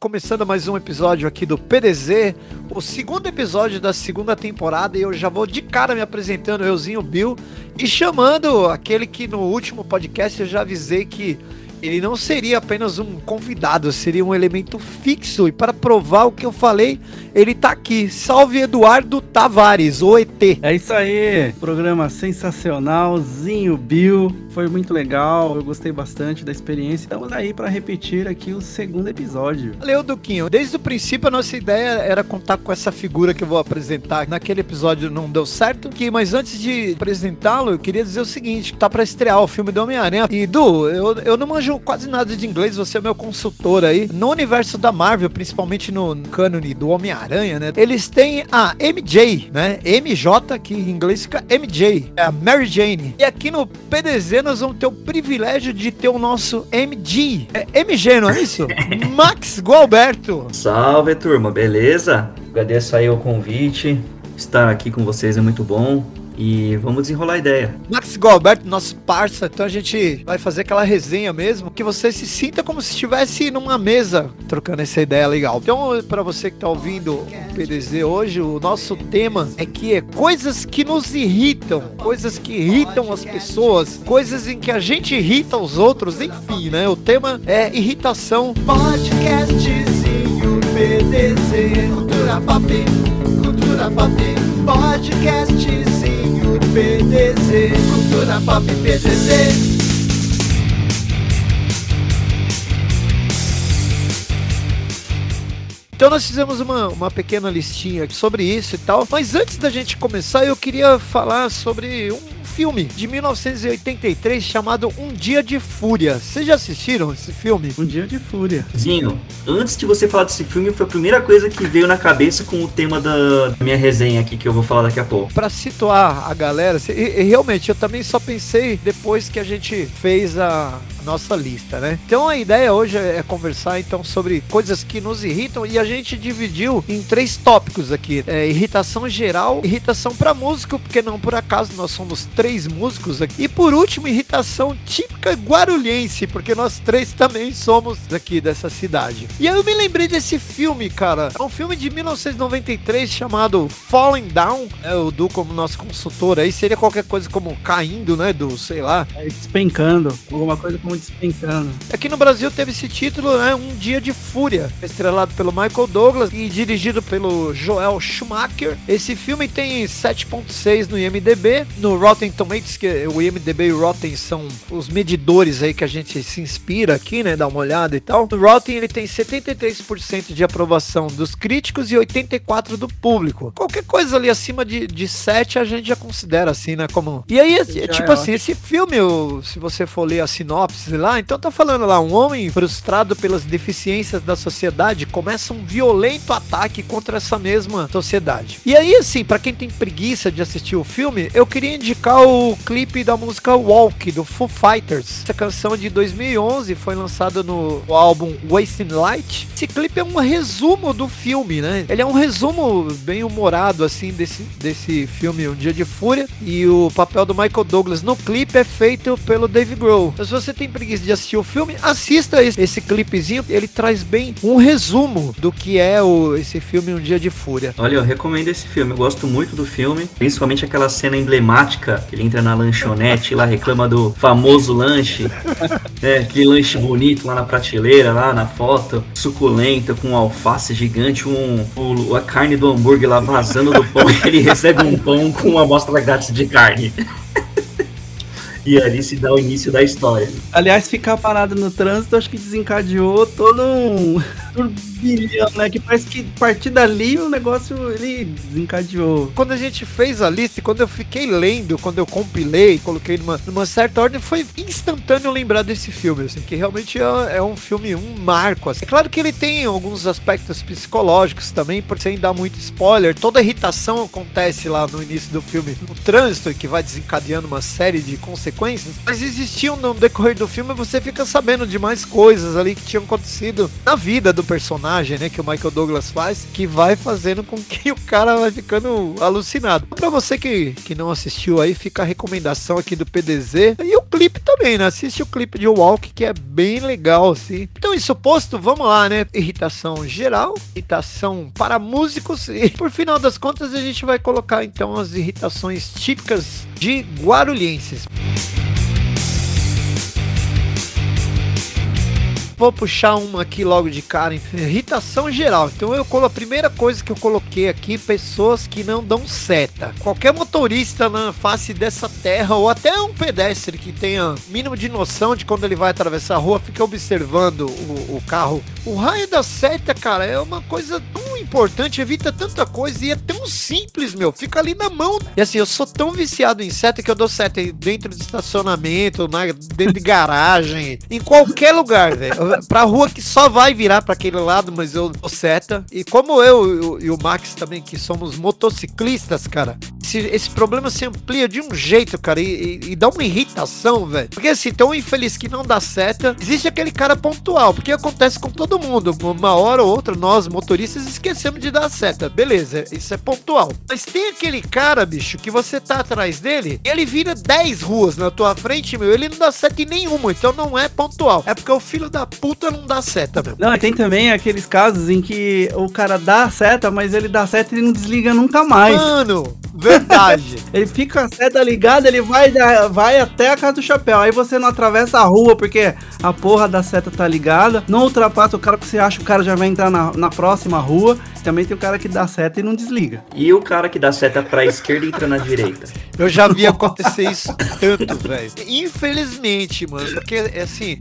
Começando mais um episódio aqui do PDZ, o segundo episódio da segunda temporada, e eu já vou de cara me apresentando, euzinho Bill, e chamando aquele que no último podcast eu já avisei que ele não seria apenas um convidado, seria um elemento fixo. E para provar o que eu falei, ele tá aqui. Salve Eduardo Tavares, o ET. É isso aí, programa sensacionalzinho, Bill. Foi muito legal, eu gostei bastante da experiência. Estamos aí para repetir aqui o segundo episódio. Valeu, Duquinho. Desde o princípio a nossa ideia era contar com essa figura que eu vou apresentar. Naquele episódio não deu certo, que mas antes de apresentá-lo, eu queria dizer o seguinte, tá para estrear o filme do Homem-Aranha. E Du, eu, eu não manjo quase nada de inglês, você é meu consultor aí. No universo da Marvel, principalmente no cânone do Homem-Aranha, né? Eles têm a MJ, né? MJ, que em inglês fica MJ, é a Mary Jane. E aqui no PDZ nós vamos ter o privilégio de ter o nosso MG. É MG, não é isso? Max Gualberto. Salve, turma, beleza? Agradeço aí o convite. Estar aqui com vocês é muito bom. E vamos desenrolar a ideia. Max Galberto, nosso parça, então a gente vai fazer aquela resenha mesmo, que você se sinta como se estivesse numa mesa trocando essa ideia legal. Então, para você que tá ouvindo o PDZ hoje, o nosso tema é que é coisas que nos irritam, coisas que irritam as pessoas, coisas em que a gente irrita os outros, enfim, né? O tema é irritação. Podcastzinho PDZ, cultura pop, cultura pop, podcastzinho PDZ, cultura pop PDZ. Então nós fizemos uma, uma pequena listinha sobre isso e tal. Mas antes da gente começar, eu queria falar sobre um filme de 1983 chamado Um Dia de Fúria. Vocês já assistiram esse filme? Um Dia de Fúria. Zinho, antes de você falar desse filme, foi a primeira coisa que veio na cabeça com o tema da minha resenha aqui que eu vou falar daqui a pouco. Para situar a galera, e, e realmente eu também só pensei depois que a gente fez a nossa lista, né? Então a ideia hoje é conversar então sobre coisas que nos irritam e a gente dividiu em três tópicos aqui: é, irritação geral, irritação para músico, porque não por acaso nós somos três músicos aqui, e por último irritação típica guarulhense, porque nós três também somos daqui dessa cidade. E aí eu me lembrei desse filme, cara. É um filme de 1993 chamado Falling Down. É o Du como nosso consultor aí seria qualquer coisa como caindo, né? Do sei lá. É, despencando, alguma coisa como despencando. Aqui no Brasil teve esse título, né? Um Dia de Fúria, estrelado pelo Michael Douglas e dirigido pelo Joel Schumacher. Esse filme tem 7.6 no IMDb, no Rotten Tomatoes, que o IMDb e o Rotten são os medidores aí que a gente se inspira aqui, né? Dá uma olhada e tal. No Rotten ele tem 73% de aprovação dos críticos e 84% do público. Qualquer coisa ali acima de, de 7 a gente já considera assim, né? Como... E aí, é, tipo é assim, esse filme, se você for ler a sinopse lá, então tá falando lá, um homem frustrado pelas deficiências da sociedade começa um violento ataque contra essa mesma sociedade. E aí, assim, para quem tem preguiça de assistir o filme, eu queria indicar o clipe da música Walk, do Foo Fighters. Essa canção de 2011 foi lançada no álbum Wasting Light. Esse clipe é um resumo do filme, né? Ele é um resumo bem humorado, assim, desse, desse filme Um Dia de Fúria. E o papel do Michael Douglas no clipe é feito pelo Dave Grohl. Então, se você tem preguiça de assistir o filme, assista esse, esse clipezinho. Ele traz bem um resumo do que é o, esse filme Um Dia de Fúria. Olha, eu recomendo esse filme. Eu gosto muito do filme. Principalmente aquela cena emblemática ele entra na lanchonete lá, reclama do famoso lanche. É, aquele lanche bonito lá na prateleira, lá na foto. Suculento, com alface gigante, um, um, a carne do hambúrguer lá vazando do pão. ele recebe um pão com uma amostra grátis de carne. E ali se dá o início da história. Aliás, ficar parado no trânsito acho que desencadeou todo um turbilhão, né? Que parece que a partir dali o negócio ele desencadeou. Quando a gente fez a lista, quando eu fiquei lendo, quando eu compilei, coloquei numa, numa certa ordem, foi instantâneo lembrar desse filme, assim, que realmente é, é um filme, um marco. Assim. É claro que ele tem alguns aspectos psicológicos também, por sem dar muito spoiler. Toda irritação acontece lá no início do filme, no trânsito, que vai desencadeando uma série de consequências, mas existiam no decorrer do filme, você fica sabendo de mais coisas ali que tinham acontecido na vida do personagem, né, que o Michael Douglas faz, que vai fazendo com que o cara vai ficando alucinado. Pra você que, que não assistiu aí, fica a recomendação aqui do PDZ e o clipe também, né? Assiste o clipe de Walk, que é bem legal, assim. Então, isso posto, vamos lá, né? Irritação geral, irritação para músicos e, por final das contas, a gente vai colocar, então, as irritações típicas de guarulhenses. Vou puxar uma aqui logo de cara, irritação geral. Então eu colo a primeira coisa que eu coloquei aqui, pessoas que não dão seta. Qualquer motorista na face dessa terra ou até um pedestre que tenha mínimo de noção de quando ele vai atravessar a rua, fica observando o, o carro. O raio da seta, cara, é uma coisa tão importante, evita tanta coisa e é tão simples, meu. Fica ali na mão. E assim, eu sou tão viciado em seta que eu dou seta dentro de estacionamento, na, dentro de garagem, em qualquer lugar, velho pra rua que só vai virar para aquele lado, mas eu seta. E como eu e o Max também, que somos motociclistas, cara, esse, esse problema se amplia de um jeito, cara, e, e, e dá uma irritação, velho. Porque assim, tão infeliz que não dá seta, existe aquele cara pontual, porque acontece com todo mundo. Uma hora ou outra, nós, motoristas, esquecemos de dar seta. Beleza, isso é pontual. Mas tem aquele cara, bicho, que você tá atrás dele, e ele vira 10 ruas na tua frente, meu, ele não dá seta em nenhuma, então não é pontual. É porque o filho da puta não dá seta, meu. Não, tem também aqueles casos em que o cara dá seta, mas ele dá seta e não desliga nunca mais. Mano, verdade. ele fica a seta ligada, ele vai, vai até a casa do chapéu. Aí você não atravessa a rua porque a porra da seta tá ligada. Não ultrapassa o cara que você acha que o cara já vai entrar na, na próxima rua. Também tem o cara que dá seta e não desliga. E o cara que dá seta pra esquerda e entra na direita. Eu já vi acontecer isso tanto, velho. Infelizmente, mano. Porque, assim,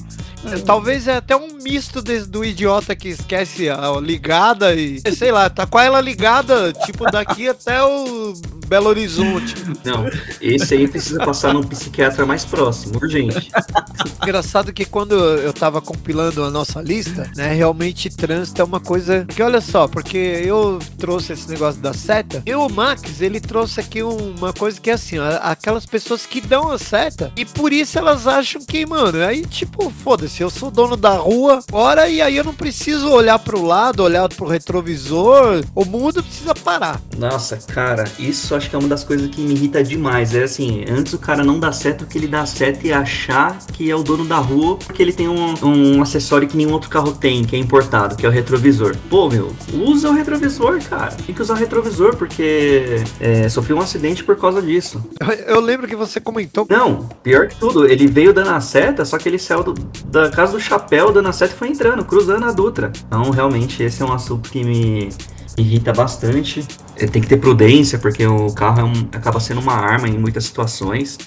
talvez é até um misto de, do idiota que esquece a ligada e. Sei lá, tá com ela ligada, tipo, daqui até o Belo Horizonte. Não, esse aí precisa passar num psiquiatra mais próximo, urgente. Engraçado que quando eu tava compilando a nossa lista, né, realmente trânsito é uma coisa que, olha só, porque eu trouxe esse negócio da seta, e o Max, ele trouxe aqui uma coisa que é assim, aquelas pessoas que dão a seta, e por isso elas acham que, mano, aí tipo, foda-se, eu sou dono da rua, ora, e aí eu não preciso olhar pro lado, olhar pro retrovisor, o mundo precisa parar. Nossa, cara, isso acho que é uma das coisas que me irrita demais. É assim, antes o cara não dá certo que ele dá certo e achar que é o dono da rua porque ele tem um, um acessório que nenhum outro carro tem, que é importado, que é o retrovisor. Pô, meu, usa o retrovisor, cara. Tem que usar o retrovisor porque é, sofri um acidente por causa disso. Eu, eu, lembro que você comentou. Não, pior que tudo, ele veio dando a seta, só que ele saiu do, da casa do chapéu dando a seta e foi entrando, cruzando a Dutra. Então, realmente, esse é um assunto que me irrita bastante. É, tem que ter prudência, porque o carro é um, acaba sendo uma arma em muitas situações.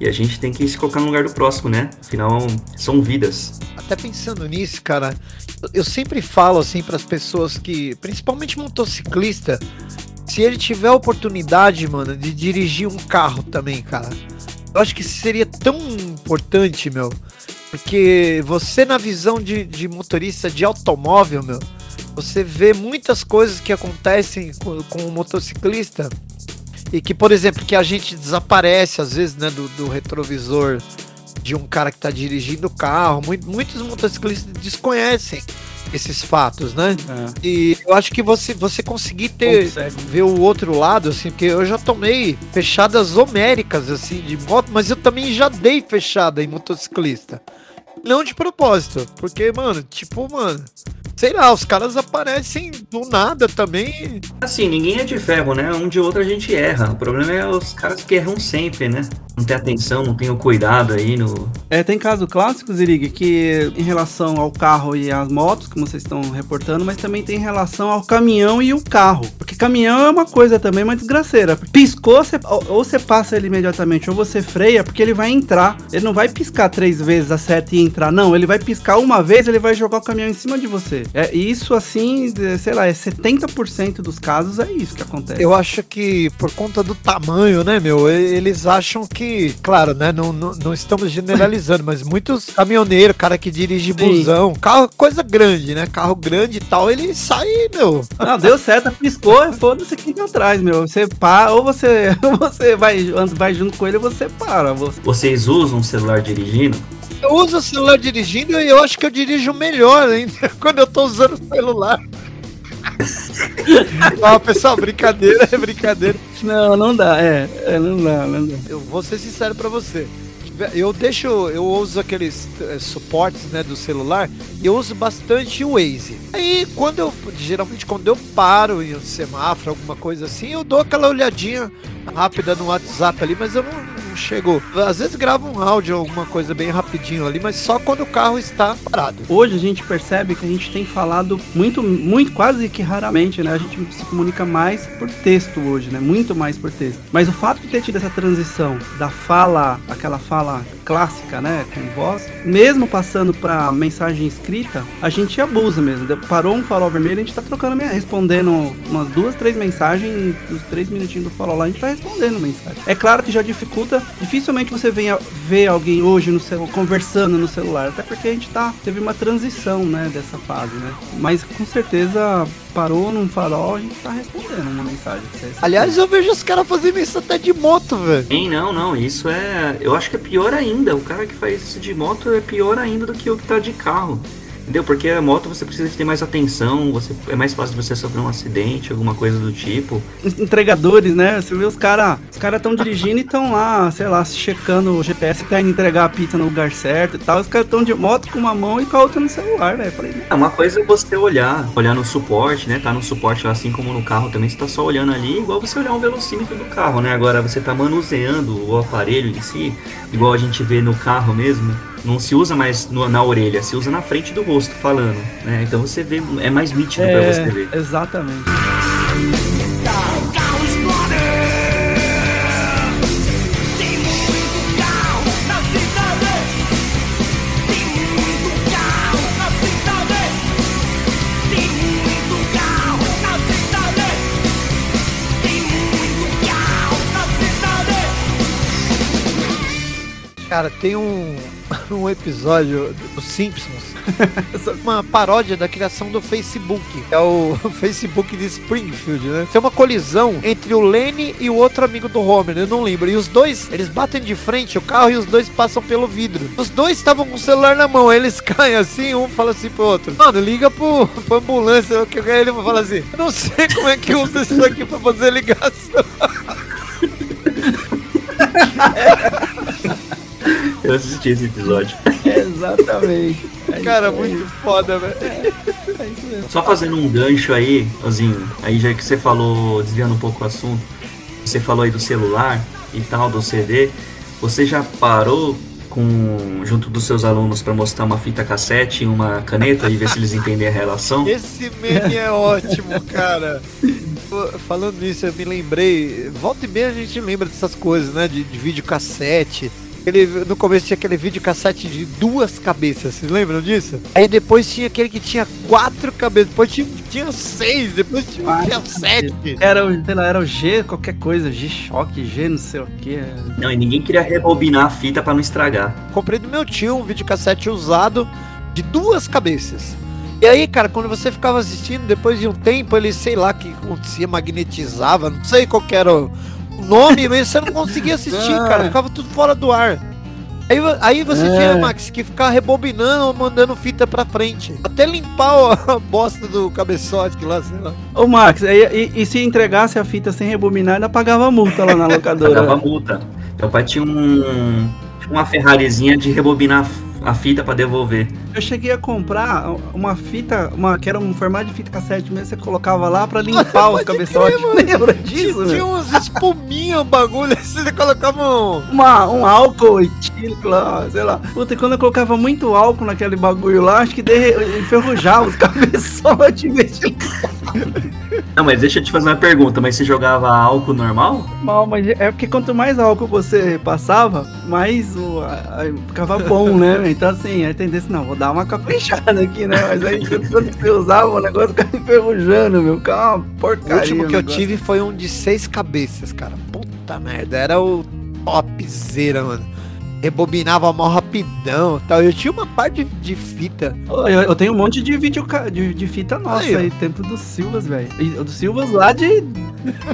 E a gente tem que se colocar no lugar do próximo, né? Afinal, são vidas. Até pensando nisso, cara, eu sempre falo assim para as pessoas que, principalmente motociclista, se ele tiver a oportunidade, mano, de dirigir um carro também, cara, eu acho que seria tão importante, meu. Porque você, na visão de, de motorista de automóvel, meu, você vê muitas coisas que acontecem com, com o motociclista e que, por exemplo, que a gente desaparece às vezes né, do, do retrovisor de um cara que está dirigindo o carro. Muitos motociclistas desconhecem esses fatos, né? É. E eu acho que você, você conseguir ter ver o outro lado, assim, porque eu já tomei fechadas homéricas, assim, de moto, mas eu também já dei fechada em motociclista. Não de propósito, porque, mano, tipo, mano, sei lá, os caras aparecem do nada também. Assim, ninguém é de ferro, né? Um de outro a gente erra. O problema é os caras que erram sempre, né? Não tem atenção, não tem o cuidado aí no. É, tem caso clássico, Zirig, que em relação ao carro e às motos, como vocês estão reportando, mas também tem em relação ao caminhão e o carro. Porque caminhão é uma coisa também, uma desgraceira. Piscou, você, ou você passa ele imediatamente, ou você freia, porque ele vai entrar. Ele não vai piscar três vezes a seta e entrar. Não, ele vai piscar uma vez, ele vai jogar o caminhão em cima de você. É, isso, assim, sei lá, é 70% dos casos é isso que acontece. Eu acho que por conta do tamanho, né, meu, eles acham que, claro, né, não, não, não estamos generalizando, mas muitos caminhoneiros, cara que dirige busão, carro, coisa grande, né, carro grande e tal, ele sai, meu. Não, deu certo, piscou, foda-se quem tá atrás, meu. Você para, ou você, você vai, vai junto com ele ou você para. Você... Vocês usam celular dirigindo? Eu uso o celular dirigindo e eu acho que eu dirijo melhor ainda quando eu tô usando o celular. ah, pessoal, brincadeira, é brincadeira. Não, não dá, é, é, não dá, não dá. Eu vou ser sincero pra você. Eu deixo, eu uso aqueles eh, suportes, né, do celular, e eu uso bastante o Waze. Aí, quando eu, geralmente quando eu paro em um semáforo, alguma coisa assim, eu dou aquela olhadinha rápida no WhatsApp ali, mas eu não, não chego. Às vezes gravo um áudio, alguma coisa bem rapidinho ali, mas só quando o carro está parado. Hoje a gente percebe que a gente tem falado muito, muito, quase que raramente, né? A gente se comunica mais por texto hoje, né? Muito mais por texto. Mas o fato de ter tido essa transição da fala, aquela fala clássica, né, com voz, mesmo passando para mensagem escrita, a gente abusa mesmo. Parou um farol vermelho, a gente tá trocando, respondendo umas duas, três mensagens, os três minutinhos do farol lá, a gente tá respondendo mensagem. É claro que já dificulta, dificilmente você venha ver alguém hoje no celular, conversando no celular, até porque a gente tá, teve uma transição, né, dessa fase, né. Mas com certeza parou num farol, a gente tá respondendo uma mensagem. Aliás, eu vejo os caras fazendo isso até de moto, velho. Sim, não, não, isso é, eu acho que é pior ainda, o cara que faz isso de moto é pior ainda do que o que tá de carro. Entendeu? Porque a moto você precisa de ter mais atenção, você, é mais fácil de você sofrer um acidente, alguma coisa do tipo. Entregadores, né? Você vê os caras. Os caras estão dirigindo e estão lá, sei lá, checando o GPS pra entregar a pizza no lugar certo e tal. Os caras estão de moto com uma mão e com a outra no celular, né? Falei, é, uma coisa é você olhar, olhar no suporte, né? Tá no suporte lá, assim como no carro também, você tá só olhando ali, igual você olhar um velocímetro do carro, né? Agora você tá manuseando o aparelho em si, igual a gente vê no carro mesmo não se usa mais no, na orelha, se usa na frente do rosto falando, né? Então você vê, é mais nítido é, para você ver. Exatamente. Cara, tem um, um episódio dos Simpsons. uma paródia da criação do Facebook. É o Facebook de Springfield, né? Tem uma colisão entre o Lenny e o outro amigo do Homer, eu não lembro. E os dois, eles batem de frente o carro e os dois passam pelo vidro. Os dois estavam com o celular na mão, eles caem assim, um fala assim pro outro: Mano, liga pro, pro ambulância. Que ele fala assim: Não sei como é que usa isso aqui pra fazer ligação. Eu assisti esse episódio. Exatamente. É Cara, muito foda, velho. É, é Só fazendo um gancho aí, Ozinho, aí já que você falou, desviando um pouco o assunto, você falou aí do celular e tal, do CD, você já parou com junto dos seus alunos para mostrar uma fita cassete e uma caneta e ver se eles entendem a relação? Esse meme é ótimo, cara. Falando nisso, eu me lembrei. Volta e meia a gente lembra dessas coisas, né? De, de vídeo cassete. Ele, no começo tinha aquele vídeo cassete de duas cabeças, vocês lembram disso? Aí depois tinha aquele que tinha quatro cabeças, depois tinha, tinha seis, depois tinha, tinha sete. Era, sei lá, era o G, qualquer coisa, G-Shock, G não sei o que. Não, e ninguém queria rebobinar a fita para não estragar. Comprei do meu tio um vídeo cassete usado de duas cabeças. E aí, cara, quando você ficava assistindo, depois de um tempo, ele, sei lá, que acontecia, magnetizava, não sei qual era o, nome, mas você não conseguia assistir, cara. Ficava tudo fora do ar. Aí, aí você é. tinha, Max, que ficar rebobinando ou mandando fita pra frente. Até limpar a bosta do cabeçote lá, sei lá. Ô, Max, e, e, e se entregasse a fita sem rebobinar, ainda pagava multa lá na locadora? pagava multa. Meu pai tinha um. Uma Ferrarizinha de rebobinar a fita para devolver. Eu cheguei a comprar uma fita, uma que era um formato de fita cassete mesmo, você colocava lá para limpar os cabeçotes. Lembra disso? Tinha, tinha uns espuminha, um bagulho, assim, você colocava um... Uma, um álcool etílico lá, sei lá. Puta, e quando eu colocava muito álcool naquele bagulho lá, acho que derre... enferrujava os cabeçotes. Não, mas deixa eu te fazer uma pergunta, mas você jogava álcool normal? Não, mas é porque quanto mais álcool você passava, mais o, a, a, ficava bom, né? Então assim, a tendência, não, vou dar uma caprichada aqui, né? Mas aí quando você usava, o negócio ficava enferrujando, meu. Calma, porcaria. O último que eu tive foi um de seis cabeças, cara. Puta merda, era o topzera, mano rebobinava mal rapidão tal. Eu tinha uma parte de, de fita. Eu, eu, tenho um monte de vídeo de, de fita nossa aí, aí tempo do Silvas, velho. Do Silvas lá de,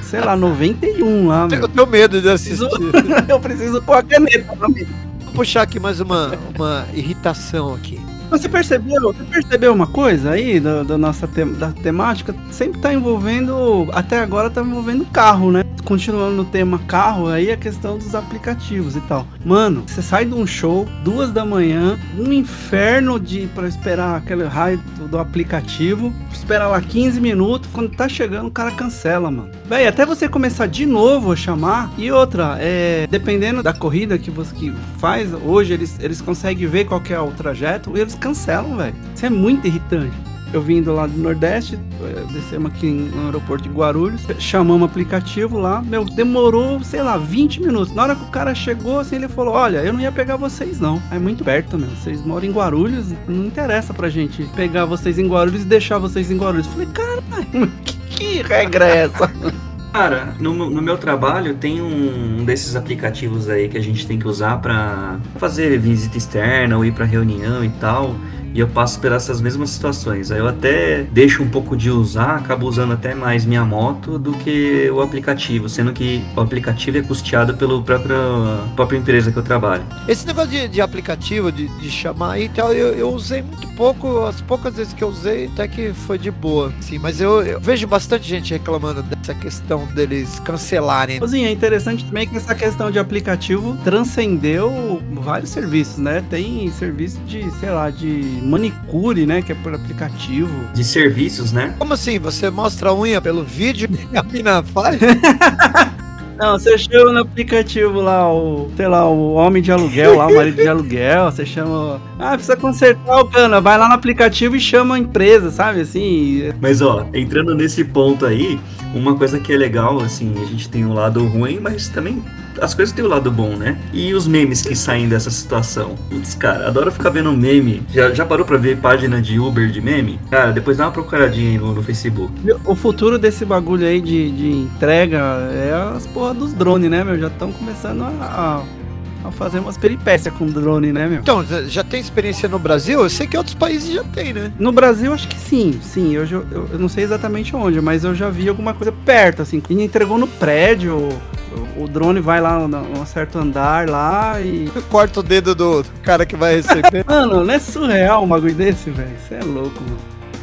sei lá, 91 lá, Eu tenho medo de assistir. eu preciso pôr a caneta pra mim. Vou puxar aqui mais uma, uma irritação aqui. Você percebeu, você percebeu uma coisa aí da, da nossa te, da temática? Sempre tá envolvendo, até agora tá envolvendo carro, né? Continuando no tema carro, aí a questão dos aplicativos e tal. Mano, você sai de um show, duas da manhã, um inferno de para esperar aquele raio do, aplicativo, espera lá 15 minutos, quando tá chegando o cara cancela, mano. Véi, até você começar de novo a chamar. E outra, é, dependendo da corrida que você que faz, hoje eles, eles conseguem ver qual é o trajeto e eles cancelam, velho. Isso é muito irritante. Eu vindo lá do Nordeste, eh, descemos aqui no aeroporto de Guarulhos, chamamos o aplicativo lá, meu, demorou, sei lá, 20 minutos. Na hora que o cara chegou, assim, ele falou: Olha, eu não ia pegar vocês, não. É muito perto, meu. Vocês moram em Guarulhos, não interessa pra gente pegar vocês em Guarulhos e deixar vocês em Guarulhos. Falei, cara, que, que regra é essa? Cara, no, no, meu trabalho tem um desses aplicativos aí que a gente tem que usar para fazer visita externa ou ir para reunião e tal e eu passo por essas mesmas situações. Aí eu até deixo um pouco de usar, acabo usando até mais minha moto do que o aplicativo, sendo que o aplicativo é custeado pela própria, própria empresa que eu trabalho. Esse negócio de, de aplicativo, de, de chamar aí e tal, eu, eu, usei muito pouco, as poucas vezes que eu usei, até que foi de boa. Sim, mas eu, eu vejo bastante gente reclamando dessa questão deles cancelarem. Sim, é interessante também que essa questão de aplicativo transcendeu vários serviços, né? Tem serviço de, sei lá, de manicure, né? Que é por aplicativo. De serviços, né? Como assim? Você mostra a unha pelo vídeo e a mina faz? Não, você chama no aplicativo lá, o, sei lá, o homem de aluguel lá, o marido de aluguel, você chama. Ah, precisa consertar o cana, vai lá no aplicativo e chama a empresa, sabe? Assim. Mas ó, entrando nesse ponto aí, uma coisa que é legal, assim, a gente tem um lado ruim, mas também as coisas têm o lado bom, né? E os memes que saem dessa situação. Putz, cara, adoro ficar vendo meme. Já, já parou pra ver página de Uber de meme? Cara, depois dá uma procuradinha aí no, no Facebook. O futuro desse bagulho aí de, de entrega é as porra dos drones, né, meu? Já estão começando a, a, a, fazer umas peripécias com drone, né, meu? Então, já tem experiência no Brasil? Eu sei que outros países já tem, né? No Brasil, acho que sim, sim. Eu, eu, eu não sei exatamente onde, mas eu já vi alguma coisa perto, assim. E entregou no prédio o drone vai lá num certo andar lá e. Corta o dedo do cara que vai receber. mano, não é surreal um bagulho desse, velho. Você é louco, mano.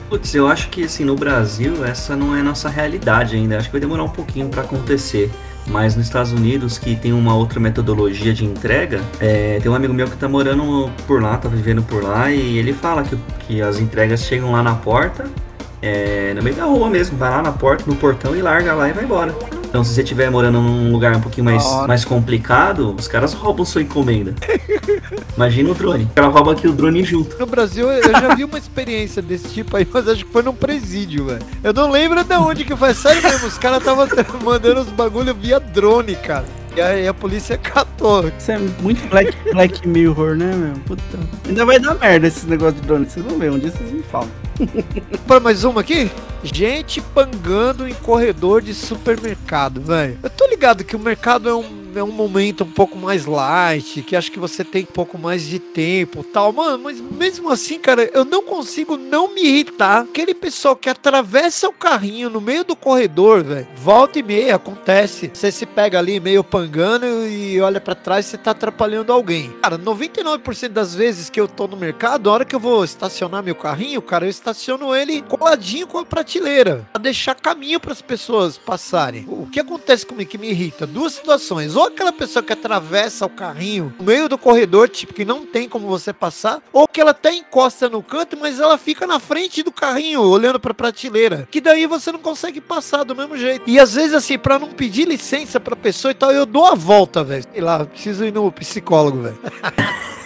Putz, eu acho que assim, no Brasil essa não é nossa realidade ainda. Acho que vai demorar um pouquinho para acontecer. Mas nos Estados Unidos, que tem uma outra metodologia de entrega, é, tem um amigo meu que tá morando por lá, tá vivendo por lá, e ele fala que, que as entregas chegam lá na porta, é, no meio da rua mesmo, vai lá na porta, no portão e larga lá e vai embora. Então, se você estiver morando num lugar um pouquinho mais, mais complicado, os caras roubam sua encomenda. Imagina o drone. O cara rouba aqui o drone junto. No Brasil, eu já vi uma experiência desse tipo aí, mas acho que foi num presídio, velho. Eu não lembro de onde que foi. Sério mesmo, os caras estavam mandando os bagulho via drone, cara. E aí a polícia catou. Isso é muito Black, Black Mirror, né, meu? Puta. Ainda vai dar merda esses negócios de drone. Vocês vão ver, um dia vocês me falam. Para mais uma aqui? Gente pangando em corredor de supermercado, velho. Eu tô ligado que o mercado é um é um momento um pouco mais light, que acho que você tem um pouco mais de tempo tal. Mano, mas mesmo assim, cara, eu não consigo não me irritar. Aquele pessoal que atravessa o carrinho no meio do corredor, velho, volta e meia, acontece. Você se pega ali meio pangando e olha para trás você tá atrapalhando alguém. Cara, 99% das vezes que eu tô no mercado, a hora que eu vou estacionar meu carrinho, cara, eu estaciono ele coladinho com a prateleira, pra deixar caminho para as pessoas passarem. O que acontece comigo que me irrita? Duas situações. Ou aquela pessoa que atravessa o carrinho no meio do corredor, tipo, que não tem como você passar, ou que ela até encosta no canto, mas ela fica na frente do carrinho, olhando pra prateleira, que daí você não consegue passar do mesmo jeito. E às vezes, assim, pra não pedir licença pra pessoa e tal, eu dou a volta, velho. Sei lá, preciso ir no psicólogo, velho.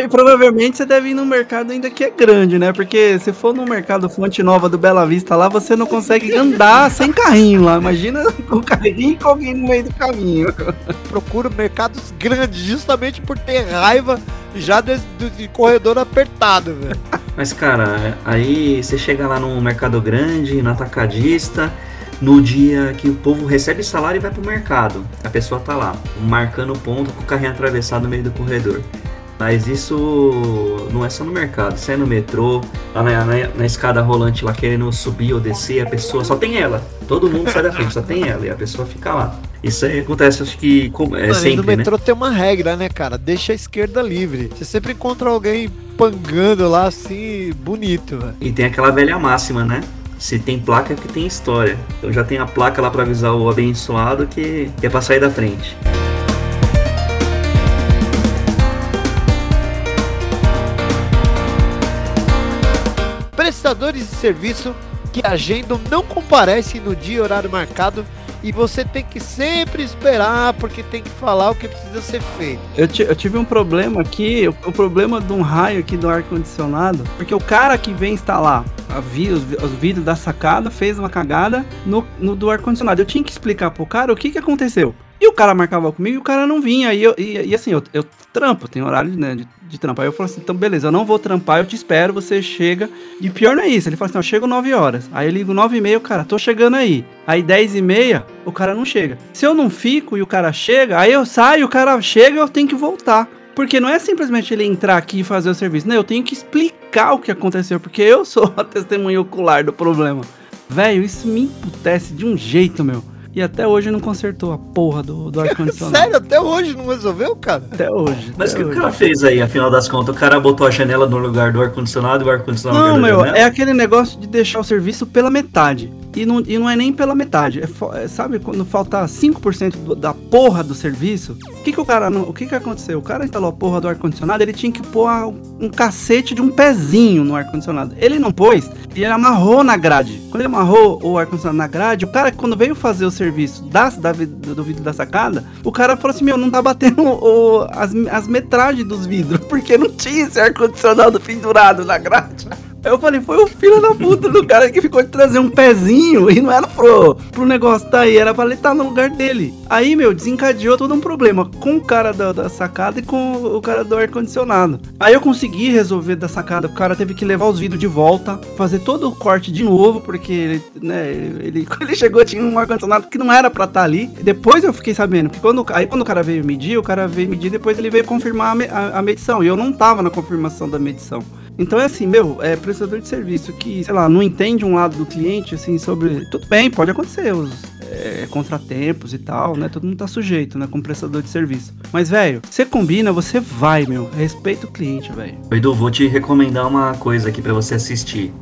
E provavelmente você deve ir num mercado ainda que é grande, né? Porque se for no mercado Fonte Nova do Bela Vista lá, você não consegue andar sem carrinho lá. Imagina com carrinho e alguém no meio do caminho. Procuro mercados grandes justamente por ter raiva já de, de corredor apertado, velho. Mas, cara, aí você chega lá num mercado grande, no atacadista no dia que o povo recebe salário e vai pro mercado. A pessoa tá lá, marcando ponto com o carrinho atravessado no meio do corredor. Mas isso não é só no mercado, isso é no metrô, lá na, na, na, escada rolante lá querendo subir ou descer, a pessoa só tem ela. Todo mundo sai da frente, só tem ela, e a pessoa fica lá. Isso aí acontece, acho que é Mano, sempre, no né? metrô né? tem uma regra, né, cara? Deixa a esquerda livre. Você sempre encontra alguém pangando lá assim, bonito, velho. E tem aquela velha máxima, né? Se tem placa que tem história. Então já tem a placa lá para avisar o abençoado que, que é pra sair da frente. Prestadores de serviço que agendam não comparecem no dia e horário marcado e você tem que sempre esperar porque tem que falar o que precisa ser feito. Eu, eu tive um problema aqui, o, o, problema de um raio aqui do ar-condicionado, porque o cara que vem instalar a vi, os, os vidros da sacada fez uma cagada no, no do ar-condicionado. Eu tinha que explicar pro cara o que que aconteceu. E o cara marcava comigo e o cara não vinha. E, eu, e, e assim, eu, eu trampo, tem horário né, de, de trampar. Eu falei assim, então beleza, eu não vou trampar, eu te espero, você chega. E pior não é isso, ele falou assim, eu chego 9 horas. Aí eu ligo 9 e meia, o cara, tô chegando aí. Aí 10 e meia, o cara não chega. Se eu não fico e o cara chega, aí eu saio, o cara chega, eu tenho que voltar. Porque não é simplesmente ele entrar aqui e fazer o serviço. Não, eu tenho que explicar o que aconteceu, porque eu sou a testemunha ocular do problema. Velho, isso me emputece de um jeito, meu. E até hoje não consertou a porra do, do ar-condicionado. Sério, até hoje não resolveu, cara? Até hoje. Mas o que o cara fez aí, afinal das contas? O cara botou a janela no lugar do ar-condicionado e o ar-condicionado Não, meu, é aquele negócio de deixar o serviço pela metade. E não, e não é nem pela metade. É, é, sabe quando falta 5% do, da porra do serviço? O que, que o cara. O que, que aconteceu? O cara instalou a porra do ar-condicionado, ele tinha que pôr um cacete de um pezinho no ar-condicionado. Ele não pôs e ele amarrou na grade. Quando ele amarrou o ar-condicionado na grade, o cara, quando veio fazer o serviço da, do vidro da sacada, o cara falou assim: Meu, não tá batendo o, as, as metragens dos vidros, porque não tinha esse ar-condicionado pendurado na grade. Eu falei, foi o filho da puta do cara que ficou de trazer um pezinho e não era pro, pro negócio tá aí, era pra ele estar tá no lugar dele. Aí, meu, desencadeou todo um problema com o cara da, da sacada e com o cara do ar-condicionado. Aí eu consegui resolver da sacada, o cara teve que levar os vidros de volta, fazer todo o corte de novo, porque ele, né, ele, quando ele chegou tinha um ar-condicionado que não era pra estar tá ali. Depois eu fiquei sabendo, porque quando, aí quando o cara veio medir, o cara veio medir, depois ele veio confirmar a, a, a medição, e eu não tava na confirmação da medição. Então é assim, meu, é prestador de serviço que, sei lá, não entende um lado do cliente, assim, sobre. Tudo bem, pode acontecer, os é, contratempos e tal, né? Todo mundo tá sujeito, né? Como prestador de serviço. Mas, velho, você combina, você vai, meu. Respeita o cliente, velho. Edu, vou te recomendar uma coisa aqui para você assistir.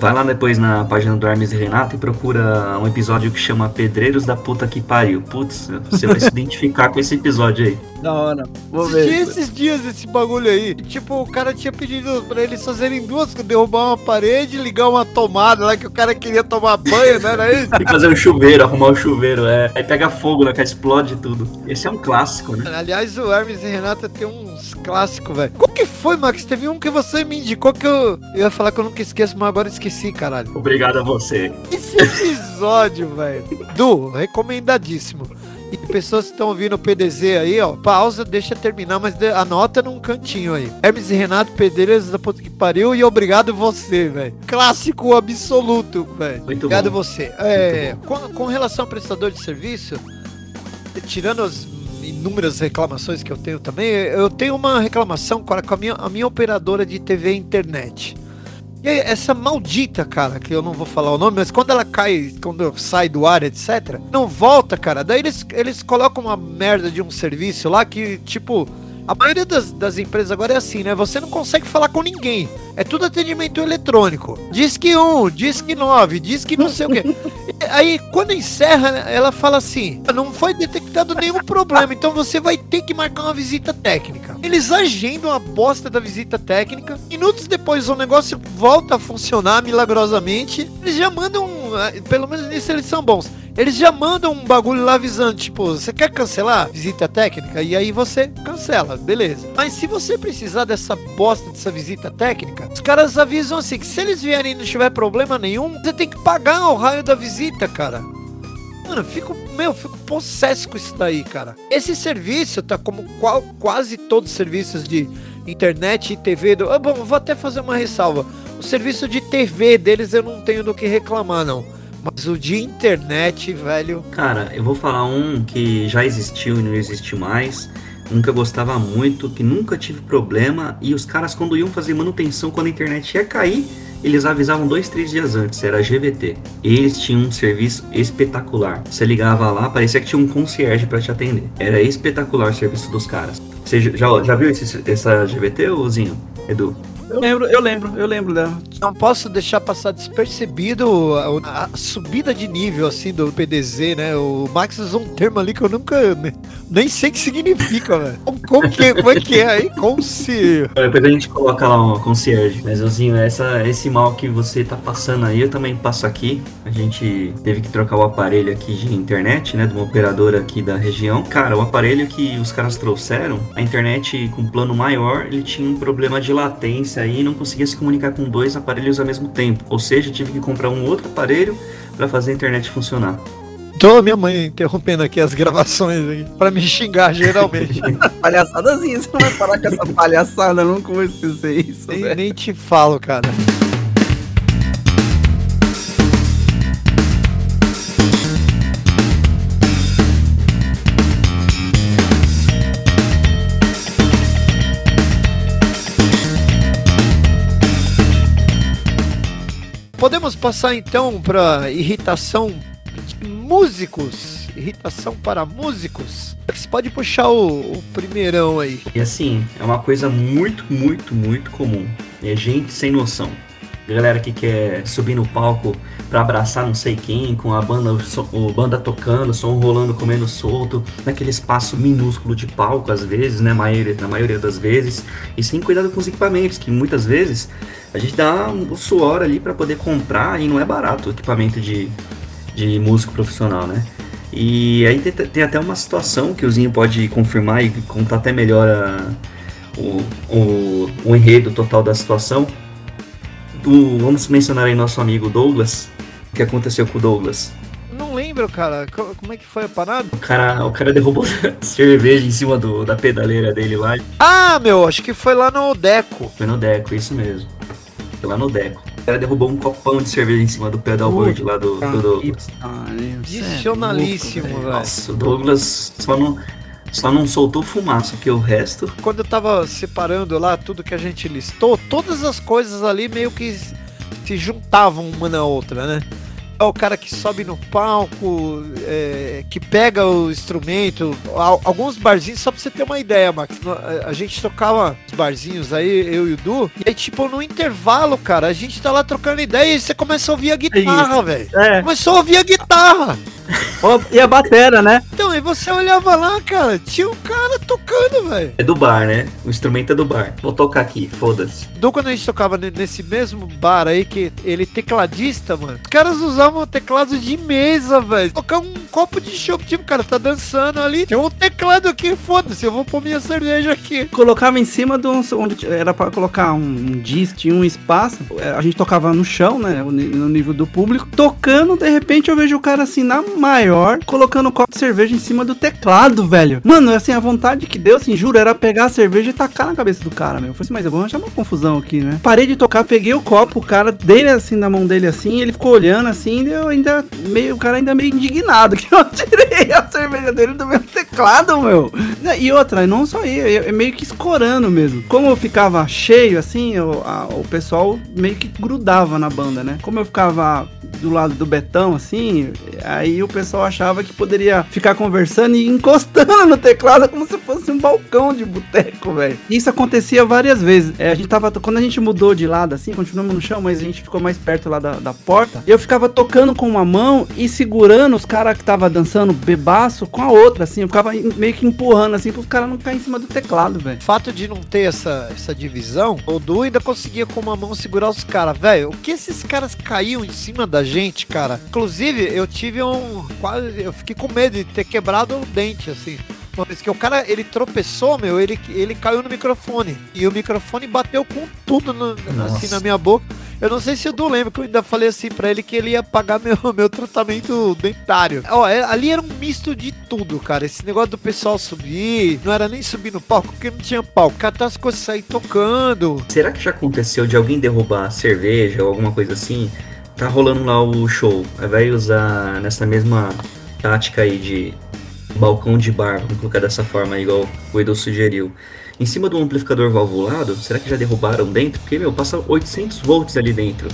Vai lá depois na página do Hermes e Renato e procura um episódio que chama Pedreiros da Puta que Pariu. Putz, você vai se identificar com esse episódio aí. Da hora. Vou ver. esses dias esse bagulho aí. Tipo, o cara tinha pedido pra eles fazerem duas, derrubar uma parede, ligar uma tomada lá que o cara queria tomar banho, né? Era isso? E fazer um chuveiro, arrumar um chuveiro, é. Aí pega fogo, né? Que explode tudo. Esse é um clássico, né? Aliás, o Hermes e Renata tem uns clássicos, velho. Qual que foi, Max? Teve um que você me indicou que eu, eu ia falar que eu nunca esqueço, mas agora esqueci, caralho. Obrigado a você. Esse episódio, velho. Du, recomendadíssimo. E pessoas que estão ouvindo o PDZ aí, ó, pausa, deixa terminar, mas anota num cantinho aí. Hermes e Renato, Pedreiros da puta que pariu e obrigado você, velho. Clássico absoluto, velho. Obrigado bom. você. É, com, com relação ao prestador de serviço, tirando as inúmeras reclamações que eu tenho também, eu tenho uma reclamação com a minha, a minha operadora de TV e internet. E aí, essa maldita, cara, que eu não vou falar o nome, mas quando ela cai, quando sai do ar, etc., não volta, cara. Daí eles, eles colocam uma merda de um serviço lá que, tipo, a maioria das, das empresas agora é assim, né? Você não consegue falar com ninguém. É tudo atendimento eletrônico. Diz que um, diz que nove, diz que não sei o quê. Aí, quando encerra, ela fala assim: não foi detectado nenhum problema, então você vai ter que marcar uma visita técnica. Eles agendam a bosta da visita técnica. Minutos depois, o negócio volta a funcionar milagrosamente. Eles já mandam, eh, pelo menos nisso eles são bons eles já mandam um bagulho lá avisando, tipo, você quer cancelar visita técnica? E aí você cancela, beleza. Mas se você precisar dessa bosta dessa visita técnica, os caras avisam assim, que se eles vierem e não tiver problema nenhum, você tem que pagar o raio da visita, cara. Mano, fico, meu, fico possesso com isso daí, cara. Esse serviço tá como qual, quase todos os serviços de internet e TV do. Ah, bom, vou até fazer uma ressalva. O serviço de TV deles eu não tenho do que reclamar, não. Mas o de internet, velho. Cara, eu vou falar um que já existiu e não existe mais. nunca gostava muito, que nunca tive problema. E os caras, quando iam fazer manutenção, quando a internet ia cair, eles avisavam dois, três dias antes, era GVT. Eles tinham um serviço espetacular. Você ligava lá, parecia que tinha um concierge para te atender. Era espetacular o serviço dos caras. Você já, já viu esse, essa GVT, Zinho? Edu? Eu lembro, eu lembro, eu lembro dela. Não posso deixar passar despercebido a, a, subida de nível, assim, do PDZ, né? O Max usou um termo ali que eu nunca... Nem sei o que significa, velho. Como, que, como é que é aí? Como se... Depois a gente coloca lá um concierge. Mas, Ozinho, essa, esse mal que você tá passando aí, eu também passo aqui. A gente teve que trocar o aparelho aqui de internet, né? De uma operadora aqui da região. Cara, o aparelho que os caras trouxeram, a internet com plano maior, ele tinha um problema de latência aí e não conseguia se comunicar com dois aparelhos ao mesmo tempo. Ou seja, tive que comprar um outro aparelho para fazer a internet funcionar. Tô minha mãe interrompendo aqui as gravações para me xingar geralmente. Palhaçadazinha, você não vai parar com essa palhaçada, nunca vou esquecer isso. Nem, nem te falo, cara. Passar então para irritação músicos. Irritação para músicos. Você pode puxar o, o primeirão aí. E assim, é uma coisa muito, muito, muito comum. É gente sem noção. Galera que quer subir no palco para abraçar não sei quem, com a banda, o banda tocando, som rolando, comendo solto, naquele espaço minúsculo de palco, às vezes, né? Maioria, na maioria das vezes, e sem cuidado com os equipamentos, que muitas vezes a gente dá o suor ali para poder comprar e não é barato o equipamento de, de músico profissional, né? E aí tem, tem, até uma situação que o Zinho pode confirmar e contar até melhor a, o, o, o, enredo total da situação. Do, vamos mencionar aí nosso amigo Douglas. O que aconteceu com o Douglas? Não lembro, cara. Como é que foi a parada? O cara, o cara derrubou cerveja em cima do, da pedaleira dele lá. Ah, meu, acho que foi lá no Deco. Foi no Deco, isso mesmo lá no Deco. O cara derrubou um copão de cerveja em cima do pedalboard lá do, do Douglas. Adicionalíssimo, velho. Nossa, o Douglas só não, só não soltou fumaça, porque o resto. Quando eu tava separando lá tudo que a gente listou, todas as coisas ali meio que se juntavam uma na outra, né? é o cara que sobe no palco, é, que pega o instrumento. Alguns barzinhos, só pra você ter uma ideia, Max. A gente tocava os barzinhos aí, eu e o Du, e aí, tipo, no intervalo, cara, a gente tá lá trocando ideia e você começa a ouvir a guitarra, velho. É. Começou a ouvir a guitarra. e a batera, né? Então, e você olhava lá, cara, tinha um cara tocando, velho. É do bar, né? O instrumento é do bar. Vou tocar aqui, foda-se. Do quando a gente tocava nesse mesmo bar aí, que ele tecladista, mano, os caras usavam teclado de mesa, velho. Tocar um copo de chopp, tipo, cara, tá dançando ali. Tem um teclado aqui, foda-se, eu vou pôr minha cerveja aqui. Colocava em cima de um, onde era pra colocar um, um disco, tinha um espaço. É, a gente tocava no chão, né? No nível do público. Tocando, de repente eu vejo o cara assim na maior, colocando um copo de cerveja em cima do teclado, velho. Mano, assim, a vontade que deu, assim, juro, era pegar a cerveja e tacar na cabeça do cara, meu. Eu falei assim, mas eu vou arranjar uma confusão aqui, né? Parei de tocar, peguei o copo, o cara dele assim na mão dele assim, ele ficou olhando assim, eu ainda meio, o cara ainda meio indignado que eu tirei a cerveja dele do meu teclado, meu. E outra, não só eu, é meio que escorando mesmo. Como eu ficava cheio assim, eu, a, o pessoal meio que grudava na banda, né? Como eu ficava do lado do Betão, assim, aí o pessoal achava que poderia ficar conversando e encostando no teclado como se fosse um balcão de boteco, velho. Isso acontecia várias vezes. É, a gente tava, quando a gente mudou de lado, assim, continuamos no chão, mas a gente ficou mais perto lá da, da porta, eu ficava tocando com uma mão e segurando os caras que tava dançando bebaço com a outra, assim, eu ficava meio que empurrando, assim, pros caras não caírem em cima do teclado, velho. Fato de não ter essa, essa divisão, o Du ainda conseguia com uma mão segurar os caras, velho. O que esses caras caíam em cima da gente, cara. Inclusive, eu tive um. Eu fiquei com medo de ter quebrado o dente, assim. Porque o cara, ele tropeçou, meu, ele, ele caiu no microfone. E o microfone bateu com tudo no, assim na minha boca. Eu não sei se o Du lembra que eu ainda falei assim pra ele que ele ia pagar meu, meu tratamento dentário. Ó, é, ali era um misto de tudo, cara. Esse negócio do pessoal subir, não era nem subir no palco, porque não tinha palco. Catar as coisas sair tocando. Será que já aconteceu de alguém derrubar cerveja ou alguma coisa assim? Tá rolando lá o show. Aí vai usar nessa mesma tática aí de balcão de bar, vamos colocar dessa forma, igual o Edu sugeriu. Em cima do amplificador valvulado, será que já derrubaram dentro? Porque, meu, passa 800 volts ali dentro.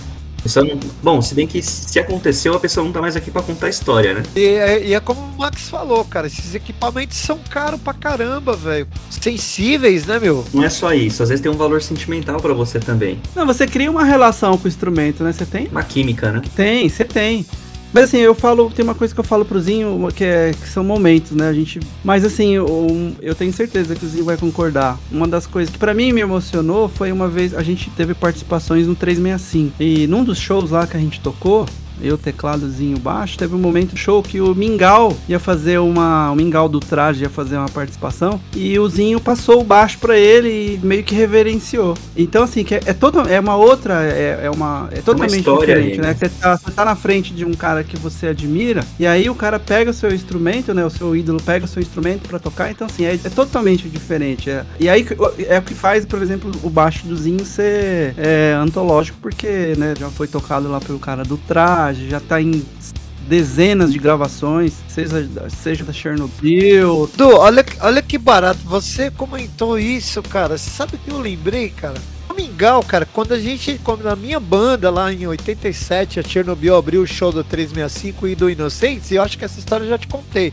Não... Bom, se bem que se aconteceu, a pessoa não tá mais aqui para contar a história, né? E é, e é, como o Max falou, cara, esses equipamentos são caros pra caramba, velho. Sensíveis, né, meu? Não é só isso, às vezes tem um valor sentimental para você também. Não, você cria uma relação com o instrumento, né? Você tem? Uma química, né? Tem, você tem. Mas assim, eu falo, tem uma coisa que eu falo pro Zinho, que, é, que são momentos, né? A gente. Mas assim, eu, eu tenho certeza que o Zinho vai concordar. Uma das coisas que para mim me emocionou foi uma vez a gente teve participações no 365. E num dos shows lá que a gente tocou, eu tecladozinho baixo, teve um momento show que o Mingau ia fazer uma. O Mingau do traje ia fazer uma participação. E o Zinho passou o baixo para ele e meio que reverenciou. Então, assim, que é, é, é uma outra. É, é uma. É totalmente uma diferente, aí, né? né? Você, tá, você tá na frente de um cara que você admira, e aí o cara pega o seu instrumento, né? O seu ídolo pega o seu instrumento para tocar. Então, assim, é, é totalmente diferente. É, e aí é o que faz, por exemplo, o baixo do Zinho ser é, antológico, porque, né, já foi tocado lá pelo cara do traje já tá em dezenas de gravações, seja, seja da Chernobyl. Du, olha, olha que barato, você comentou isso, cara. Sabe o que eu lembrei, cara? Mingau, cara, quando a gente, quando na minha banda lá em 87, a Chernobyl abriu o show do 365 e do Inocentes, e eu acho que essa história eu já te contei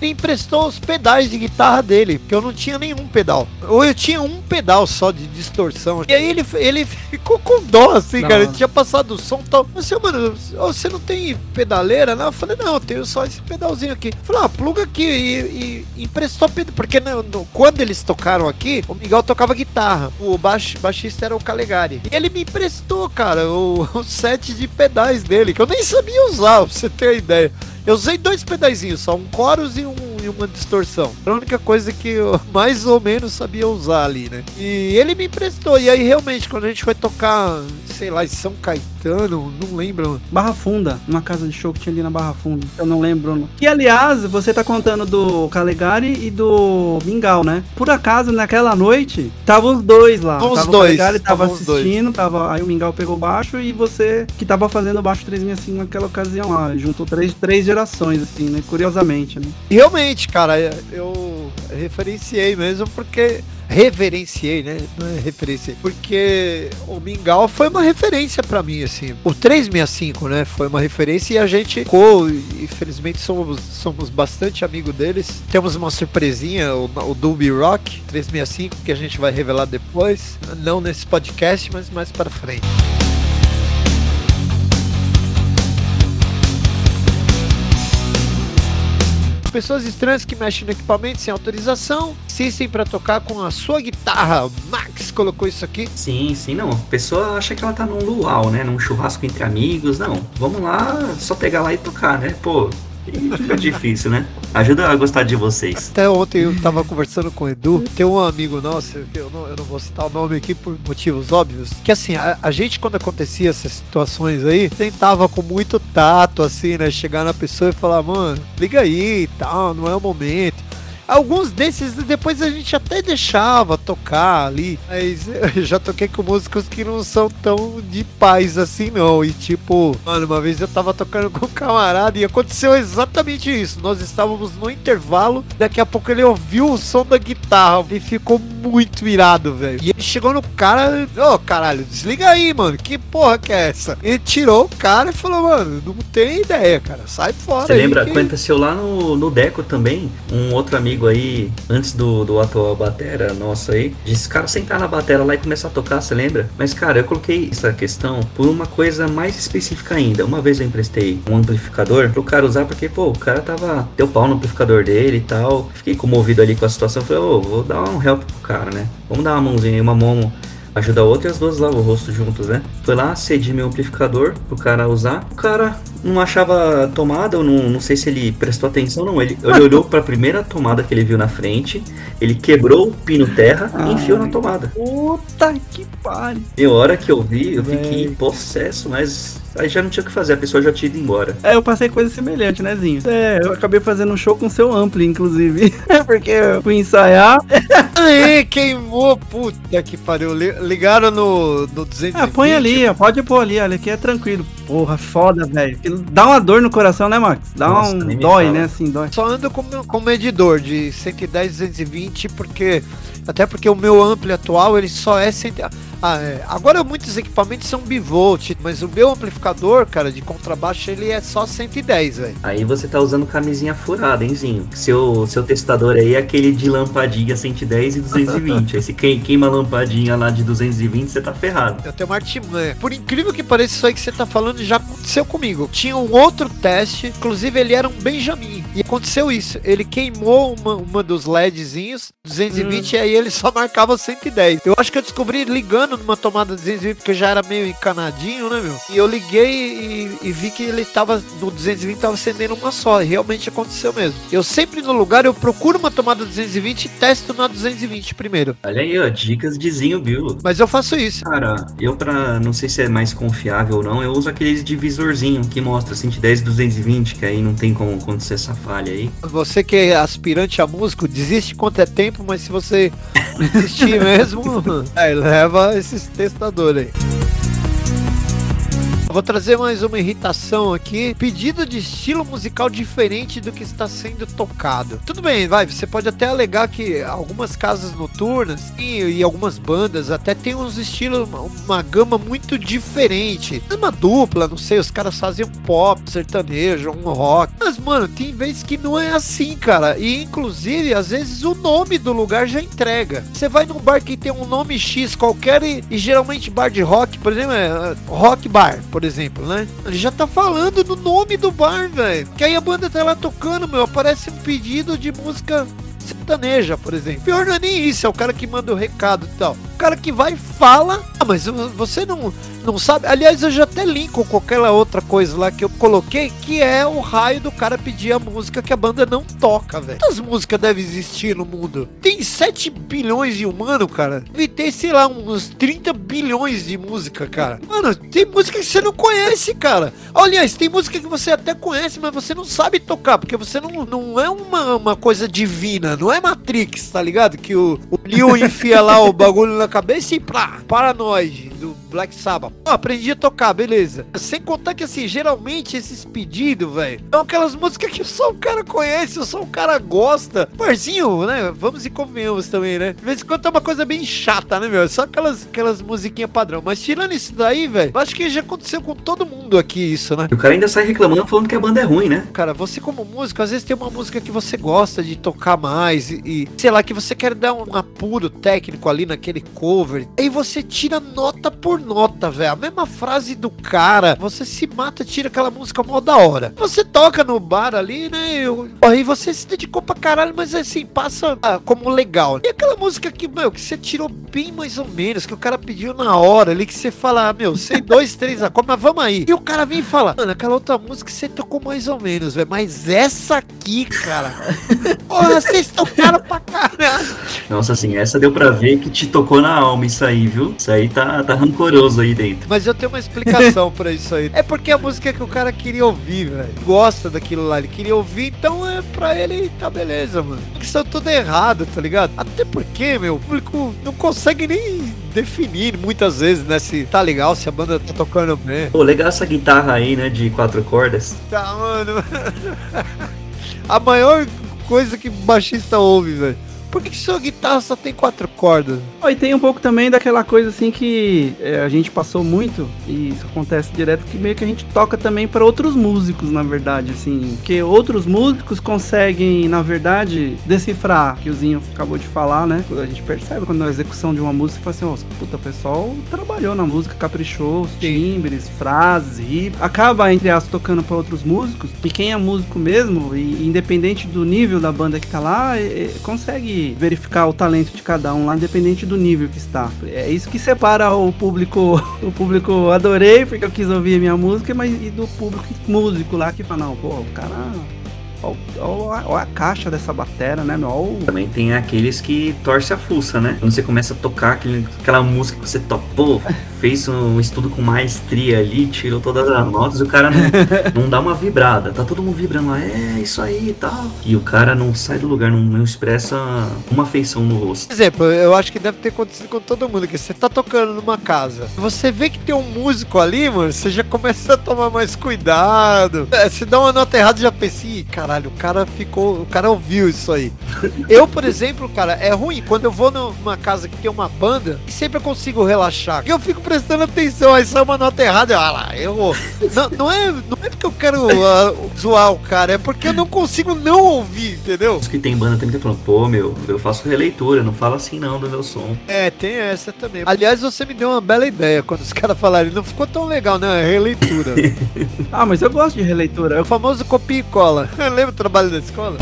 me emprestou os pedais de guitarra dele, porque eu não tinha nenhum pedal. Ou eu tinha um pedal só de distorção. E aí ele, ele ficou com dó, assim, não. cara. Ele tinha passado o som e tal. Mas, mano, você não tem pedaleira? Não, eu falei, não, eu tenho só esse pedalzinho aqui. Eu falei, ah, pluga aqui e, e emprestou pedal. Porque no, no, quando eles tocaram aqui, o Miguel tocava guitarra. O baix, baixista era o Calegari. E ele me emprestou, cara, o, o set de pedais dele, que eu nem sabia usar, pra você ter ideia. Eu usei dois pedaizinhos só, um chorus e, um, e uma distorção. A única coisa que eu mais ou menos sabia usar ali, né? E ele me emprestou. E aí, realmente, quando a gente foi tocar, sei lá, em São Caetano, não lembro. Barra Funda, uma casa de show que tinha ali na Barra Funda. Eu não lembro. E aliás, você tá contando do Calegari e do Mingau, né? Por acaso, naquela noite, tava os dois lá. Os tava dois. O Calegari tava assistindo, tava, aí o Mingau pegou baixo e você que tava fazendo baixo 365 naquela ocasião lá. Juntou três, três gerações, assim, né? Curiosamente, né? Realmente, cara, eu referenciei mesmo porque. Reverenciei, né? Não é referenciei. Porque o Mingau foi uma referência para mim, assim. O 365, né? Foi uma referência e a gente ficou. E felizmente somos, somos bastante amigos deles. Temos uma surpresinha, o, o Dolby Rock 365, que a gente vai revelar depois. Não nesse podcast, mas mais para frente. Pessoas estranhas que mexem no equipamento sem autorização, insistem para tocar com a sua guitarra. Max colocou isso aqui. Sim, sim, não. A pessoa acha que ela tá num luau, né? Num churrasco entre amigos. Não, vamos lá, só pegar lá e tocar, né? Pô, é difícil, né? Ajuda a gostar de vocês. Até ontem eu tava conversando com o Edu. Tem um amigo nosso, eu não, eu não vou citar o nome aqui por motivos óbvios, que assim, a, a gente quando acontecia essas situações aí, tentava com muito tato, assim, né? Chegar na pessoa e falar, mano, liga aí e tal, não é o momento. Alguns desses depois a gente até deixava tocar ali, mas eu já toquei com músicos que não são tão de paz assim não. E tipo, mano, uma vez eu tava tocando com um camarada e aconteceu exatamente isso. Nós estávamos no intervalo, daqui a pouco ele ouviu o som da guitarra e ficou muito irado, velho. E ele chegou no cara, ô oh, caralho, desliga aí, mano, que porra que é essa? Ele tirou o cara e falou, mano, não tem ideia, cara, sai fora. Você lembra, que... aconteceu lá no, no Deco também, um outro amigo amigo aí, antes do, do atual batera nosso aí, disse, cara, sentar na batera lá e começar a tocar, você lembra? Mas, cara, eu coloquei essa questão por uma coisa mais específica ainda. Uma vez eu emprestei um amplificador pro cara usar, porque, pô, o cara tava, deu pau no amplificador dele e tal. Fiquei comovido ali com a situação, falei, ô, oh, vou dar um help pro cara, né? Vamos dar uma mãozinha aí, uma mão ajuda a outra e as duas lavam o rosto juntos, né? Foi lá, cedi meu amplificador pro cara usar. O cara não achava tomada, eu não, não sei se ele prestou atenção, não. Ele, ele olhou pra primeira tomada que ele viu na frente, ele quebrou o pino terra Ai, e enfiou na tomada. Puta que pariu. E a hora que eu vi, eu fiquei possesso, mas Aí já não tinha o que fazer, a pessoa já tinha ido embora. É, eu passei coisa semelhante, né, Zinho? É, eu acabei fazendo um show com seu ampli, inclusive. Porque eu fui ensaiar. Aí, queimou, puta que pariu. Li- Ligaram no, no 220. Ah, põe ali, ó, pode pôr ali, olha, aqui é tranquilo. Porra, foda, velho. Dá uma dor no coração, né, Max? Dá Nossa, um dói, fala. né, assim, dói. Só ando com, com medidor de 110, 220, porque. Até porque o meu ampli atual ele só é 100. Ah, é. Agora muitos equipamentos são bivolt, mas o meu amplificador, cara, de contrabaixo, ele é só 110, velho. Aí você tá usando camisinha furada, hein, Zinho? Seu, seu testador aí é aquele de lampadinha 110 e 220. aí se queima, a lampadinha lá de 220, você tá ferrado. Eu tenho uma artimanha. Por incrível que pareça, isso aí que você tá falando já aconteceu comigo. Tinha um outro teste, inclusive ele era um Benjamin. E aconteceu isso. Ele queimou uma, uma dos LEDzinhos, 220, e aí ele só marcava 110. Eu acho que eu descobri ligando numa tomada 220, porque já era meio encanadinho, né, meu? E eu liguei e, e vi que ele tava no 220 tava acendendo uma só. E realmente aconteceu mesmo. Eu sempre no lugar, eu procuro uma tomada 220 e testo na 220 primeiro. Olha aí, ó, dicas de Zinho Bill. Mas eu faço isso. Cara, eu pra. Não sei se é mais confiável ou não, eu uso aqueles divisorzinho que mostra 110 e 220, que aí não tem como acontecer essa falha aí. Você que é aspirante a músico, desiste quanto é tempo, mas se você desistir mesmo, aí leva esses testadores aí. Vou trazer mais uma irritação aqui. Pedido de estilo musical diferente do que está sendo tocado. Tudo bem, vai. Você pode até alegar que algumas casas noturnas e, e algumas bandas até tem uns estilos, uma, gama muito diferente. Uma dupla, não sei, os caras fazem um pop, sertanejo, um rock. Mas, mano, tem vezes que não é assim, cara. E inclusive, às vezes o nome do lugar já entrega. Você vai num bar que tem um nome X qualquer e, e geralmente bar de rock, por exemplo, é uh, rock bar, por exemplo, né? Ele já tá falando no nome do bar, velho. Que aí a banda tá lá tocando, meu, aparece um pedido de música sertaneja, por exemplo. Pior não é nem isso, é o cara que manda o recado e tal. O cara que vai e fala. Ah, mas você não, não sabe. Aliás, eu já até linko com aquela outra coisa lá que eu coloquei, que é o raio do cara pedir a música que a banda não toca, velho. Quantas músicas devem existir no mundo? Tem 7 bilhões de humanos, cara. Deve ter, sei lá, uns 30 bilhões de música, cara. Mano, tem música que você não conhece, cara. Aliás, tem música que você até conhece, mas você não sabe tocar, porque você não, não é uma, uma coisa divina, não é Matrix, tá ligado? Que o, o Leo enfia lá o bagulho na cabeça e plá, Paranoid do Black Sabbath. Ó, aprendi a tocar, beleza. Sem contar que, assim, geralmente esses pedidos, velho, são aquelas músicas que só o cara conhece, só o cara gosta. Parzinho, né? Vamos e convenhamos também, né? De vez em quando é uma coisa bem chata, né, meu? Só aquelas, aquelas musiquinhas padrão. Mas tirando isso daí, velho, acho que já aconteceu com todo mundo aqui isso, né? O cara ainda sai reclamando falando que a banda é ruim, né? Cara, você como músico, às vezes tem uma música que você gosta de tocar mais e, e, sei lá, que você quer dar um apuro técnico ali naquele cover. Aí você tira nota por nota, velho. A mesma frase do cara, você se mata, tira aquela música mó da hora. Você toca no bar ali, né? Eu, aí você se dedicou pra caralho, mas assim, passa ah, como legal. E aquela música que, meu, que você tirou bem mais ou menos, que o cara pediu na hora ali, que você fala, ah, meu, sei dois, três acordes, mas vamos aí. E o cara vem e fala, mano, aquela outra música você tocou mais ou menos, velho. Mas essa aqui, cara. Porra, vocês tocaram pra caralho. Nossa, assim, essa deu pra ver que te tocou na alma isso aí, viu? Isso aí tá, tá rancoroso aí dentro. Mas eu tenho uma explicação pra isso aí. É porque a música que o cara queria ouvir, velho. Gosta daquilo lá, ele queria ouvir, então é pra ele tá beleza, mano. Que são tudo errado, tá ligado? Até porque, meu, o público não consegue nem definir muitas vezes, né? Se tá legal, se a banda tá tocando bem. Pô, legal essa guitarra aí, né, de quatro cordas. Tá, mano. a maior coisa que baixista ouve, velho. Por que, que sua guitarra só tem quatro cordas? Oh, e tem um pouco também daquela coisa assim que é, a gente passou muito, e isso acontece direto, que meio que a gente toca também para outros músicos, na verdade, assim. Porque outros músicos conseguem, na verdade, decifrar, que o Zinho acabou de falar, né? A gente percebe quando na execução de uma música, fala assim, ó, puta, o pessoal trabalhou na música, caprichou, os timbres, frases, riff. Acaba, entre aspas, tocando para outros músicos, e quem é músico mesmo, e independente do nível da banda que tá lá, é, consegue verificar o talento de cada um lá, independente do nível que está. É isso que separa o público, o público adorei porque eu quis ouvir a minha música, mas e do público músico lá que fala, não, pô, o cara Olha a, caixa dessa batera, né, meu? Ó, Também tem aqueles que torce a fuça, né? Quando você começa a tocar aquele, aquela música que você pô, fez um estudo com maestria ali, tirou todas as notas, e o cara não, não dá uma vibrada. Tá todo mundo vibrando lá, é isso aí e tal. E o cara não sai do lugar, não, não expressa uma afeição no rosto. Por exemplo, eu acho que deve ter acontecido com todo mundo, que você tá tocando numa casa, você vê que tem um músico ali, mano, você já começa a tomar mais cuidado. É, se dá uma nota errada, já pensa, Ih, caralho, o cara ficou, o cara ouviu isso aí. Eu, por exemplo, cara, é ruim quando eu vou numa casa que tem uma banda e sempre eu consigo relaxar. E eu fico prestando atenção, aí sai uma nota errada, eu, ah lá, errou. Não, não, é, não é porque eu quero uh, zoar o cara, é porque eu não consigo não ouvir, entendeu? Os que tem banda também estão falando, pô, meu, eu faço releitura, não fala assim não do meu som. É, tem essa também. Aliás, você me deu uma bela ideia quando os caras falaram, não ficou tão legal, né? Releitura. ah, mas eu gosto de releitura. É o famoso copia e cola. Lembra o trabalho da escola?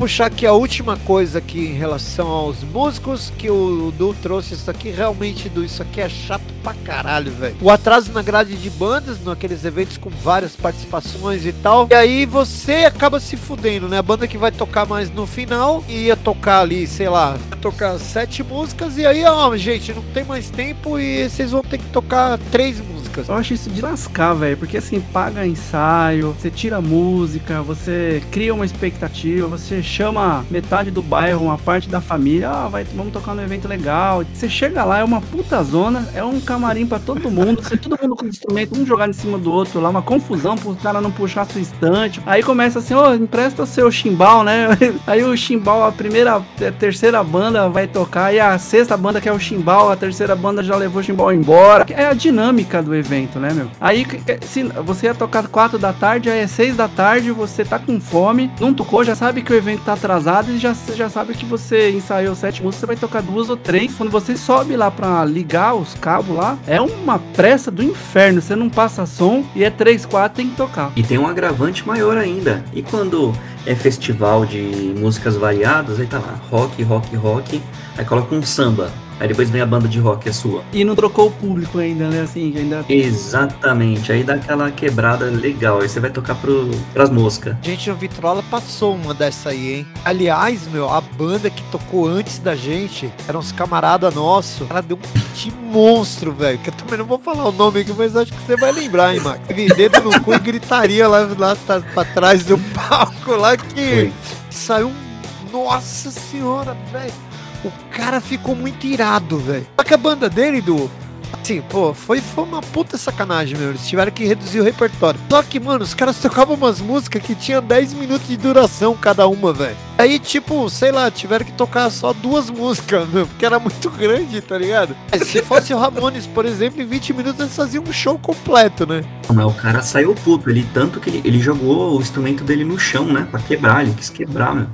Puxar aqui a última coisa aqui em relação aos músicos, que o Du trouxe isso aqui, realmente, Du, isso aqui é chato pra caralho, velho. O atraso na grade de bandas, naqueles eventos com várias participações e tal, e aí você acaba se fudendo, né? A banda que vai tocar mais no final, ia tocar ali, sei lá, tocar sete músicas, e aí, ó, gente, não tem mais tempo e vocês vão ter que tocar três músicas. Eu acho isso de lascar, velho, porque assim, paga ensaio, você tira música, você cria uma expectativa, você chama metade do bairro, uma parte da família, ah, vai, vamos tocar num evento legal. Você chega lá, é uma puta zona, é um camarim para todo mundo, você, todo mundo com instrumento, um jogado em cima do outro lá, uma confusão pro cara não puxar sua estante. Aí começa assim, ô, oh, empresta seu chimbal, né? Aí o chimbal, a primeira, a terceira banda vai tocar, e a sexta banda que é o chimbal, a terceira banda já levou o chimbal embora. É a dinâmica do evento, né, meu? Aí se você ia tocar quatro da tarde, aí é seis da tarde, você tá com fome, não tocou, já sabe que o evento tá atrasado e já, já sabe que você ensaiou sete músicas, você vai tocar duas ou três. Quando você sobe lá pra ligar os cabos lá, é uma pressa do inferno. Você não passa som e é três, quatro, tem que tocar. E tem um agravante maior ainda. E quando é festival de músicas variadas, aí tá lá, rock, rock, rock, aí coloca um samba. Aí depois vem a banda de rock, é sua. E não trocou o público ainda, né? Assim, ainda. Exatamente. Aí dá aquela quebrada legal. Aí você vai tocar pro, pras moscas. Gente, o Vitrola passou uma dessa aí, hein? Aliás, meu, a banda que tocou antes da gente eram uns camarada nosso. Ela deu um pit monstro, velho. Que eu também não vou falar o nome aqui, mas acho que você vai lembrar, hein, Max? Dedo no cu e gritaria lá, lá tá, pra trás do palco lá que Foi. saiu um. Nossa senhora, velho o cara ficou muito irado, velho. Só que a banda dele, do. Assim, pô, foi, foi uma puta sacanagem, meu. Eles tiveram que reduzir o repertório. Só que, mano, os caras tocavam umas músicas que tinham 10 minutos de duração cada uma, velho. Aí, tipo, sei lá, tiveram que tocar só duas músicas, meu, porque era muito grande, tá ligado? Se fosse o Ramones, por exemplo, em 20 minutos eles faziam um show completo, né? Mas o cara saiu puto, ele tanto que ele, ele jogou o instrumento dele no chão, né? Pra quebrar, ele quis quebrar, meu.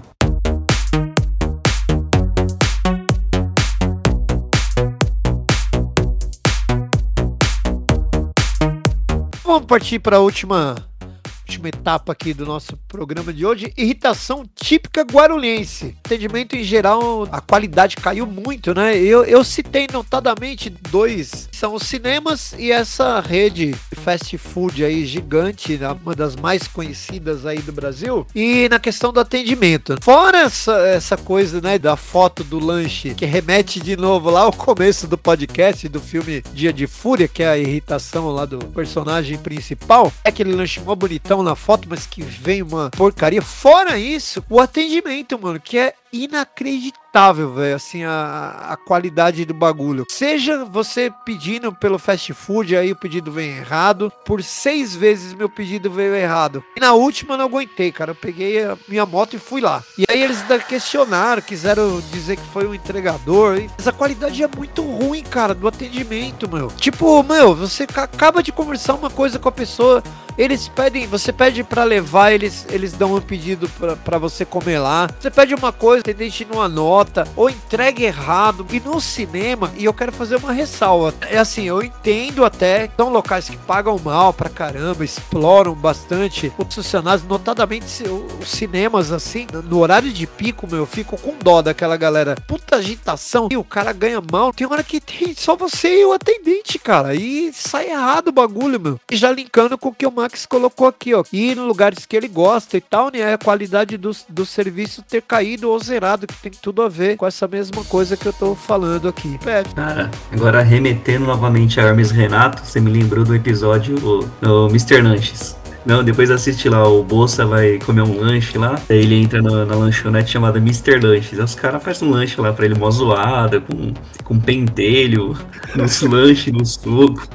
Vamos partir para a última última etapa aqui do nosso programa de hoje, irritação típica guarulhense. Atendimento em geral, a qualidade caiu muito, né? Eu, eu citei notadamente dois, são os cinemas e essa rede fast food aí gigante, né? uma das mais conhecidas aí do Brasil. E na questão do atendimento, fora essa, essa coisa, né, da foto do lanche que remete de novo lá ao começo do podcast do filme Dia de Fúria, que é a irritação lá do personagem principal, é aquele lanche mó bonitão na foto, mas que vem uma porcaria. Fora isso, o atendimento, mano, que é inacreditável, velho, assim, a, a qualidade do bagulho. Seja você pedindo pelo fast food, aí o pedido vem errado. Por seis vezes meu pedido veio errado. E na última eu não aguentei, cara. Eu peguei a minha moto e fui lá. E aí eles questionaram, quiseram dizer que foi um entregador. Mas a qualidade é muito ruim, cara, do atendimento, meu. Tipo, meu, você acaba de conversar uma coisa com a pessoa. Eles pedem, você pede para levar, eles, eles dão um pedido para você comer lá. Você pede uma coisa, atendente não anota nota ou entrega errado. E no cinema, e eu quero fazer uma ressalva. É assim, eu entendo até, são locais que pagam mal pra caramba, exploram bastante os funcionários, notadamente os cinemas, assim, no horário de pico, meu, eu fico com dó daquela galera. Puta agitação, e o cara ganha mal. Tem hora que tem só você e o atendente, cara. E sai errado o bagulho, meu. E já linkando com o que o Max colocou aqui, ó. Ir em lugares que ele gosta e tal, né? A qualidade do, do serviço ter caído ou zerado, que tem tudo a ver com essa mesma coisa que eu tô falando aqui. É. Cara, agora remetendo novamente a Hermes Renato, você me lembrou do episódio do Mr. Lanches. Não, depois assiste lá, o Bolsa vai comer um lanche lá, aí ele entra na, na lanchonete chamada Mr. Lanches. Aí os caras fazem um lanche lá pra ele mó zoada, com, com pentelho, nos lanches, no suco.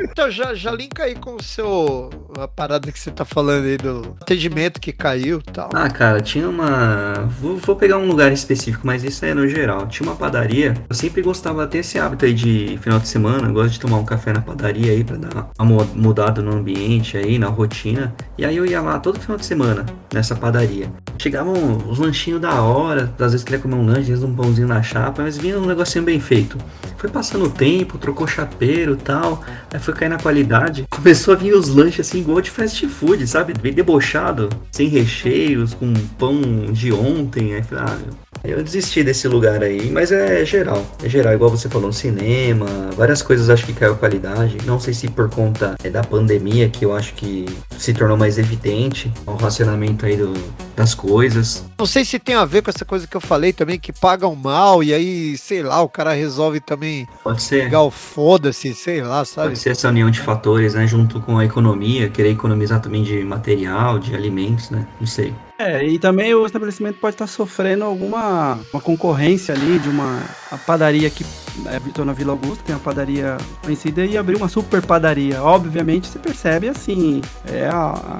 então já, já linka aí com o seu. A parada que você tá falando aí do atendimento que caiu e tal. Ah, cara, tinha uma. Vou, vou, pegar um lugar específico, mas isso é no geral. Tinha uma padaria. Eu sempre gostava ter esse hábito aí de final de semana. Eu gosto de tomar um café na padaria aí pra dar uma mudada no ambiente aí, na rotina. E aí eu ia lá todo final de semana nessa padaria. Chegavam os lanchinhos da hora, às vezes queria comer um lanche, às vezes um pãozinho na chapa, mas vinha um negocinho bem feito. Foi passando o tempo, trocou chapeiro tal, aí foi cair na qualidade. Começou a vir os lanches assim, igual de fast food, sabe? Bem debochado, sem recheios, com pão de ontem. Aí falei, ah, eu desisti desse lugar aí, mas é geral. É geral, igual você falou, no cinema, várias coisas acho que caiu a qualidade. Não sei se por conta é, da pandemia, que eu acho que se tornou mais evidente o racionamento aí do, das coisas. Não sei se tem a ver com essa coisa que eu falei também, que pagam mal e aí, sei lá, o cara resolve também Pode ser. pegar o foda-se, sei lá, sabe? Pode ser essa união de fatores, né? Junto com a economia, querer economizar também de material, de alimentos, né? Não sei. É, e também o estabelecimento pode estar sofrendo alguma uma concorrência ali de uma padaria que é, na Vila Augusta, tem uma padaria conhecida, e abriu uma super padaria. Obviamente, você percebe assim, é a,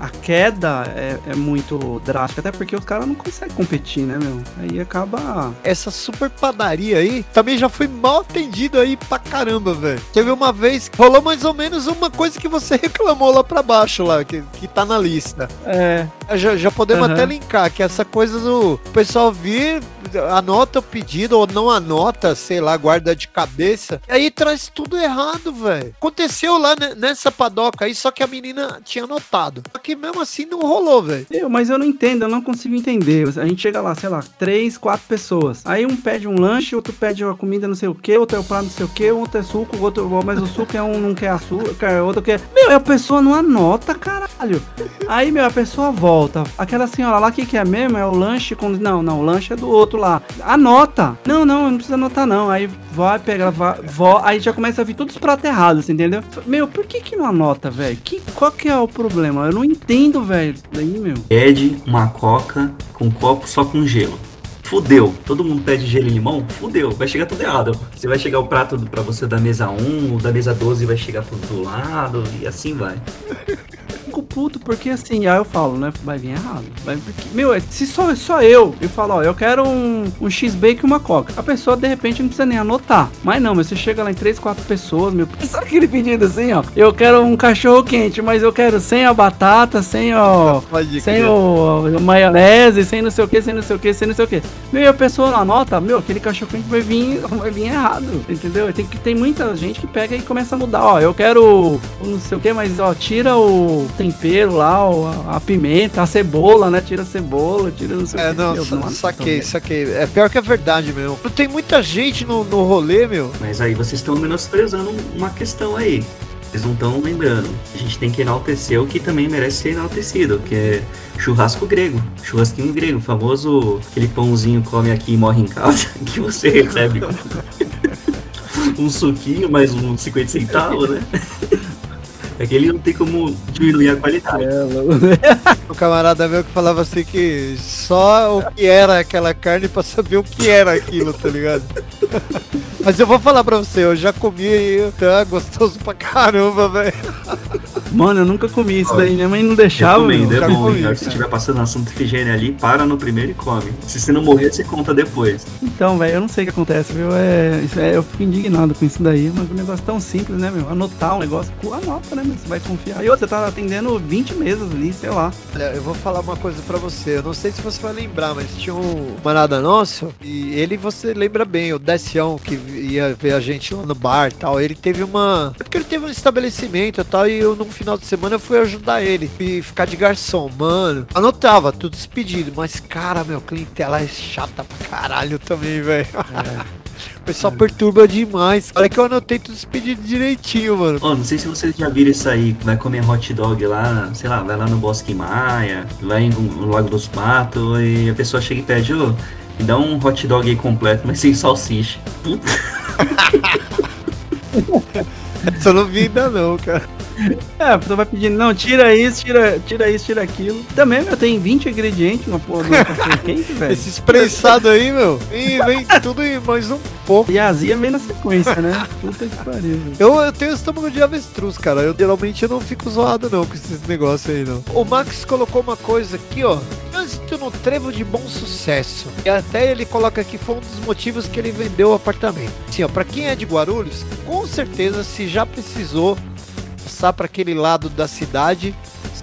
a, a queda é, é, muito drástica, até porque os caras não conseguem competir, né, meu? Aí acaba. Essa super padaria aí também já foi mal atendido aí pra caramba, velho. Teve uma vez, rolou mais ou menos uma coisa que você reclamou lá pra baixo, lá, que, que tá na lista. É. Já, já podemos uhum. até linkar que essa coisa do pessoal vir, anota o pedido ou não anota, sei lá, guarda de cabeça. E aí traz tudo errado, velho. Aconteceu lá nessa padoca aí, só que a menina tinha anotado. Só que mesmo assim não rolou, velho. Mas eu não entendo, eu não consigo entender. A gente chega lá, sei lá, três, quatro pessoas. Aí um pede um lanche, outro pede uma comida não sei o que, outro é o prato não sei o que, outro é suco, outro, mas o suco é um não quer açúcar, outro quer. Meu, a pessoa não anota, caralho. Aí, meu, a pessoa volta. Aquela senhora lá, que, que é mesmo? É o lanche com. Não, não, o lanche é do outro lá. Anota. Não, não, não precisa anotar, não. Aí vai pegar, vai, vó, aí já começa a vir todos os pratos errados, entendeu? Meu, por que que não anota, velho? Que, qual que é o problema? Eu não entendo, velho. Daí, meu. Pede uma coca com copo só com gelo. Fudeu. Todo mundo pede gelo e limão? Fudeu. Vai chegar tudo errado. Você vai chegar o prato pra você da mesa 1, o da mesa 12 vai chegar pro outro lado, e assim vai fico puto porque assim, aí eu falo, né? Vai vir errado. Vai, porque, meu, se só, só eu, eu falo, ó, eu quero um, um X-Bake e uma Coca. A pessoa de repente não precisa nem anotar. Mas não, mas você chega lá em três, quatro pessoas, meu. Sabe aquele pedido assim, ó? Eu quero um cachorro quente, mas eu quero sem a batata, sem o. sem o, o, maionese, sem não sei o que, sem não sei o que, sem não sei o que. Meu, e a pessoa não anota, meu, aquele cachorro quente vai vir, vai vir errado. Entendeu? Tem, que, tem muita gente que pega e começa a mudar, ó. Eu quero não sei o que, mas ó, tira o tempero lá, a, a, pimenta, a cebola, né? Tira a cebola, tira não sei é, o que. Não, não, não saquei, também. saquei. É pior que a verdade, meu. Tem muita gente no, no rolê, meu. Mas aí vocês estão menosprezando uma questão aí. Vocês não estão lembrando. A gente tem que enaltecer o que também merece ser enaltecido, que é churrasco grego. Churrasquinho grego, famoso aquele pãozinho come aqui e morre em casa, que você recebe um suquinho mais um 50 centavos, né? É que ele não tem como diminuir a qualidade. É, o camarada meu que falava assim que só o que era aquela carne pra saber o que era aquilo, tá ligado? Mas eu vou falar pra você, eu já comi e tá gostoso pra caramba, velho. Mano, eu nunca comi isso daí. Minha mãe não deixava. Recomendo, meu. é bom. comi, cara. estiver passando na Santa Efigênia ali, para no primeiro e come. Se você não morrer, você conta depois. Então, velho, eu não sei o que acontece, viu? É, isso é, eu fico indignado com isso daí, mas um negócio tão simples, né, meu? Anotar um negócio, anota, né, meu? Você vai confiar. E outra, você tá atendendo 20 mesas ali, sei lá. Olha, eu vou falar uma coisa pra você. Eu não sei se você vai lembrar, mas tinha um camarada nosso, e ele você lembra bem, o Decião, que ia ver a gente lá no bar e tal. Ele teve uma. É porque ele teve um estabelecimento e tal, e eu, num final de semana, fui ajudar ele e ficar de garçom. Mano, anotava tudo despedido, mas cara, meu, clientela é chata pra caralho também, velho. O pessoal perturba demais. Olha que eu anotei tudo despedido direitinho, mano. Ó, não sei se vocês já viram isso aí, vai comer hot dog lá, sei lá, vai lá no Bosque Maia, vai no Lago dos Patos e a pessoa chega e pede, ô, me dá um hot dog aí completo, mas sem salsicha. Puta, eu não vi ainda não, cara. É, a pessoa vai pedindo, não, tira isso, tira, tira isso, tira aquilo. Também, meu, tem 20 ingredientes, uma porra do quente, velho. Esse prensado aí, meu, e vem tudo e mais um pouco. E a azia vem na sequência, né? Puta que pariu. Eu, eu tenho estômago de avestruz, cara. Eu geralmente eu não fico zoado não com esses negócios aí, não. O Max colocou uma coisa aqui, ó. Trânsito no trevo de bom sucesso. E até ele coloca aqui, foi um dos motivos que ele vendeu o apartamento. Assim, ó, pra quem é de Guarulhos, com certeza se já precisou passar pra aquele lado da cidade,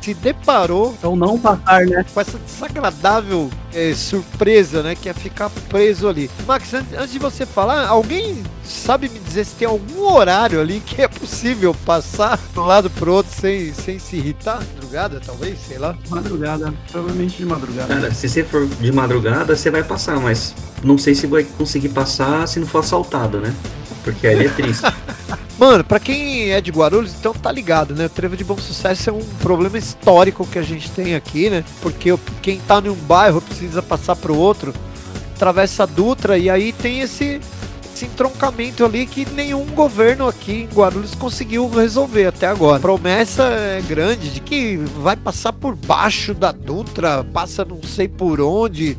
se deparou Então não passar, né? com essa desagradável eh, surpresa, né? Que é ficar preso ali. Max, antes, antes de você falar, alguém sabe me dizer se tem algum horário ali que é possível passar de um lado pro outro sem, sem se irritar? Madrugada, talvez, sei lá. Madrugada, provavelmente de madrugada. cara, se você for de madrugada, você vai passar, mas não sei se vai conseguir passar se não for assaltado, né? Porque aí é triste. Mano, pra quem é de Guarulhos, então tá ligado, né? O trevo de bom sucesso é um problema histórico que a gente tem aqui, né? Porque quem tá em um bairro precisa passar pro outro, atravessa a Dutra e aí tem esse, esse entroncamento ali que nenhum governo aqui em Guarulhos conseguiu resolver até agora. Promessa é grande de que vai passar por baixo da Dutra, passa não sei por onde,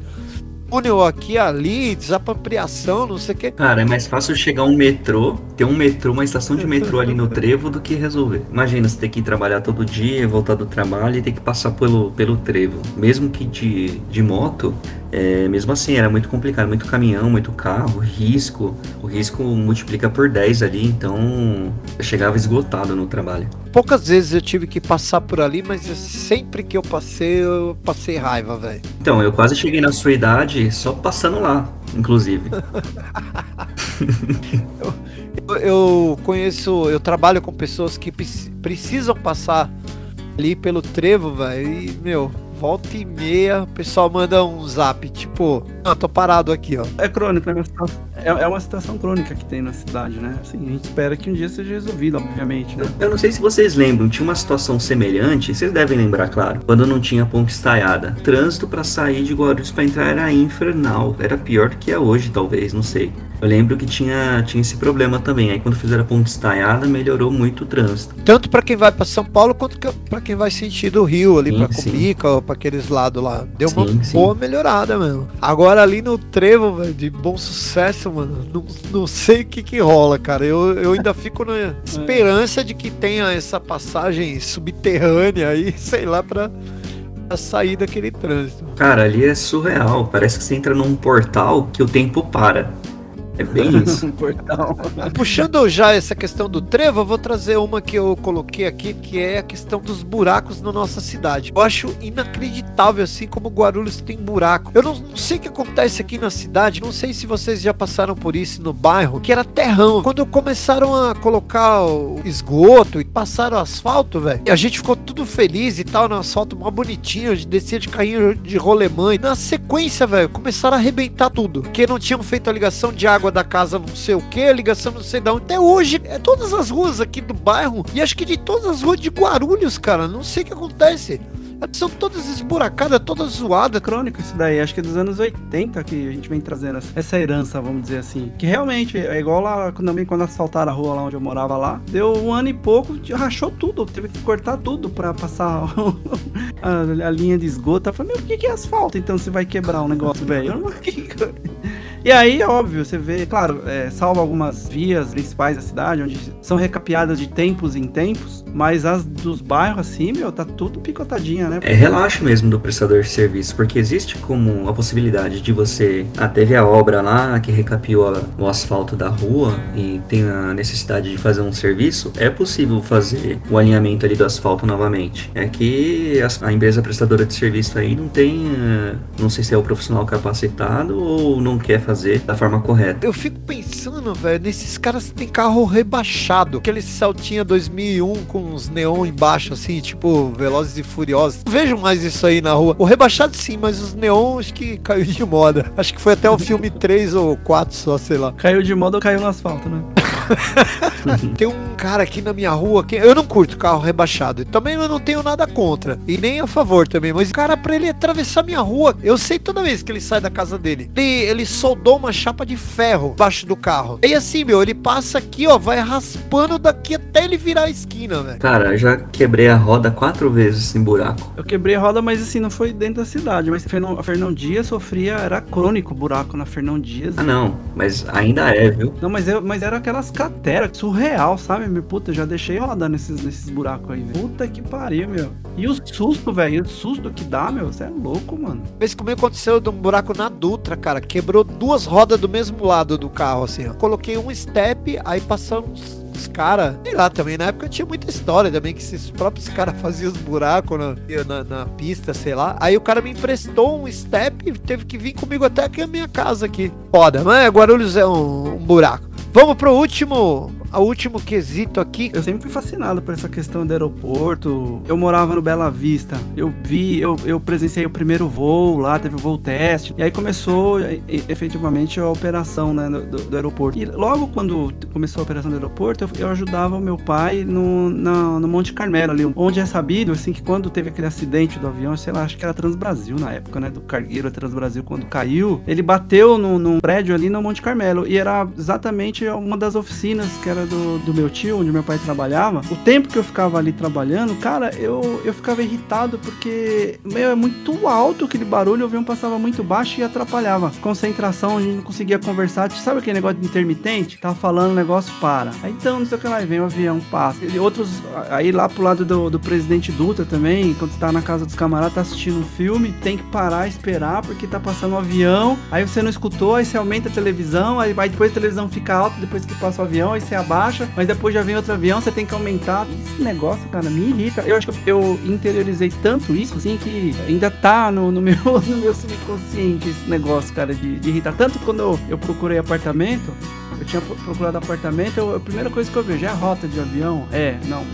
túnel aqui ali, desapropriação, não sei o que. Cara, é mais fácil chegar um metrô, ter um metrô, uma estação de metrô ali no trevo do que resolver. Imagina você ter que ir trabalhar todo dia, voltar do trabalho e ter que passar pelo, pelo trevo. Mesmo que de, de moto, é, mesmo assim era muito complicado, muito caminhão, muito carro, risco. O risco multiplica por 10 ali, então eu chegava esgotado no trabalho. Poucas vezes eu tive que passar por ali, mas sempre que eu passei, eu passei raiva, velho. Então, eu quase cheguei na sua idade só passando lá, inclusive. Eu, eu conheço, eu trabalho com pessoas que preci- precisam passar ali pelo trevo, velho. E, meu, volta e meia, o pessoal manda um zap, tipo, ah, tô parado aqui, ó. É é uma, situação, é, é uma situação crônica que tem na cidade, né? Assim, a gente espera que um dia seja resolvido, obviamente, né? Eu não sei se vocês lembram, tinha uma situação semelhante, vocês devem lembrar, claro, quando não tinha ponte estaiada. Trânsito pra sair de Guarulhos pra entrar era infernal, era pior do que é hoje, talvez, não sei. Eu lembro que tinha, tinha esse problema também. Aí quando fizeram a ponte estaiada, melhorou muito o trânsito. Tanto pra quem vai pra São Paulo quanto que- pra quem vai sentido Rio ali, Sim, pra sim. Cumbica ou pra aqueles lados lá. Deu uma Sim, sim. boa melhorada, mesmo. Agora ali no trevo, velho, de bom sucesso, mano, não, não sei o que que rola, cara. Eu, eu ainda fico na esperança de que tenha essa passagem subterrânea aí, sei lá, pra, pra sair daquele trânsito. Cara, ali é surreal. Parece que você entra num portal que o tempo para. É bem isso. Um portal. Puxando já essa questão do trevo, eu vou trazer uma que eu coloquei aqui, que é a questão dos buracos na nossa cidade. Eu acho inacreditável, assim, como Guarulhos tem buraco. Eu não, não sei o que acontece aqui na cidade, não sei se vocês já passaram por isso no bairro, que era terrão. Quando começaram a colocar o esgoto e passaram o asfalto, velho, e a gente ficou tudo feliz e tal, no asfalto mó bonitinho, a gente descia de carrinho de rolemã. E na sequência, velho, começaram a arrebentar tudo. Porque não tinham feito a ligação de água da casa não sei o que, ligação não sei de onde. Até hoje, é todas as ruas aqui do bairro, e acho que de todas as ruas de Guarulhos, cara, não sei o que acontece. São todas esburacadas, todas zoadas. crônico isso daí, acho que é dos anos 80 que a gente vem trazendo essa- herança, vamos dizer assim. Que realmente é igual lá também quando asfaltaram a rua lá onde eu morava lá. Deu um ano e pouco, rachou tudo. Teve que cortar tudo pra passar a, a linha de esgoto. Eu falei, meu, por que, que é asfalto então se vai quebrar o negócio, velho? E aí, óbvio, você vê, claro, é, salva algumas vias principais da cidade, onde são recapeadas de tempos em tempos, mas as dos bairros, assim, meu, tá tudo picotadinha, né? É relaxo mesmo do prestador de serviço, porque existe como a possibilidade de você. Ah, teve a obra lá que recapiou o asfalto da rua e tem a necessidade de fazer um serviço. É possível fazer o alinhamento ali do asfalto novamente. É que a, empresa prestadora de serviço aí não tem. eh, Não sei se é o profissional capacitado ou não quer fazer da forma correta. Eu fico pensando, velho, nesses caras que tem carro rebaixado. Aquele Celtinha 2001 com uns neon embaixo, assim, tipo Velozes e Furiosos. Não vejo mais isso aí na rua. O rebaixado sim, mas os neon acho que caiu de moda. Acho que foi até o filme 3 ou 4 só, sei lá. Caiu de moda ou caiu no asfalto, né? Tem um cara aqui na minha rua que eu não curto carro rebaixado. Também eu não tenho nada contra. E nem a favor também. Mas o cara, pra ele atravessar minha rua, eu sei toda vez que ele sai da casa dele. Ele, ele soldou uma chapa de ferro embaixo do carro. E assim, meu, ele passa aqui, ó, vai raspando daqui até ele virar a esquina, velho. Cara, já quebrei a roda quatro vezes em buraco. Eu quebrei a roda, mas assim, não foi dentro da cidade. Mas Fernão- a Fernão Dias sofria, era crônico o buraco na Fernão Dias. Ah, não, mas ainda é, viu? Não, mas, eu, mas era aquelas crateras, surreal, sabe? Meu, puta, eu já deixei rodar nesses, nesses buracos aí, velho. Puta que pariu, meu. E o susto, velho, o susto que dá, meu, você é louco, mano. Vez comigo aconteceu de um buraco na Dutra, cara. Quebrou duas rodas do mesmo lado do carro, assim, ó. Coloquei um step, aí passaram uns, uns caras. Sei lá, também na época tinha muita história também, que esses próprios caras faziam os buracos na, na, na pista, sei lá. Aí o cara me emprestou um step e teve que vir comigo até aqui a minha casa aqui. Foda, mas Guarulhos é um, um buraco. Vamos pro último. O último quesito aqui. Eu sempre fui fascinado por essa questão do aeroporto. Eu morava no Bela Vista. Eu vi, eu, eu presenciei o primeiro voo lá, teve o voo teste. E aí começou efetivamente a operação né, do, do aeroporto. E logo quando começou a operação do aeroporto, eu, eu ajudava o meu pai no, na- no Monte Carmelo ali, onde é sabido assim que quando teve aquele acidente do avião, sei lá, acho que era Transbrasil na época, né? Do cargueiro Transbrasil, quando caiu, ele bateu num prédio ali no Monte Carmelo. E era exatamente uma das oficinas que era do, do meu tio, onde meu pai trabalhava. O tempo que eu ficava ali trabalhando, cara, eu, eu ficava irritado porque, meu, é muito alto aquele barulho, o avião passava muito baixo e atrapalhava. Concentração, a gente não conseguia conversar. Sabe aquele negócio de intermitente? Tava falando, o negócio para. Aí então, não sei o que lá, vem o avião, passa. E outros, aí lá pro lado do, do presidente Dutra também, quando você tá na casa dos camaradas, tá assistindo um filme, tem que parar, esperar, porque tá passando um avião. Aí você não escutou, aí você aumenta a televisão, aí, aí depois a televisão fica alta, depois que passa o avião, aí você abaixa, mas depois já vem outro avião, você tem que aumentar. Esse negócio, cara, me irrita. Eu acho que eu interiorizei tanto isso, assim, que ainda tá no, no meu, no meu subconsciente esse negócio, cara, de, de irritar. Tanto quando eu, procurei apartamento, eu tinha pro- procurado apartamento, eu- a primeira coisa que eu vejo é a rota de avião. É, não,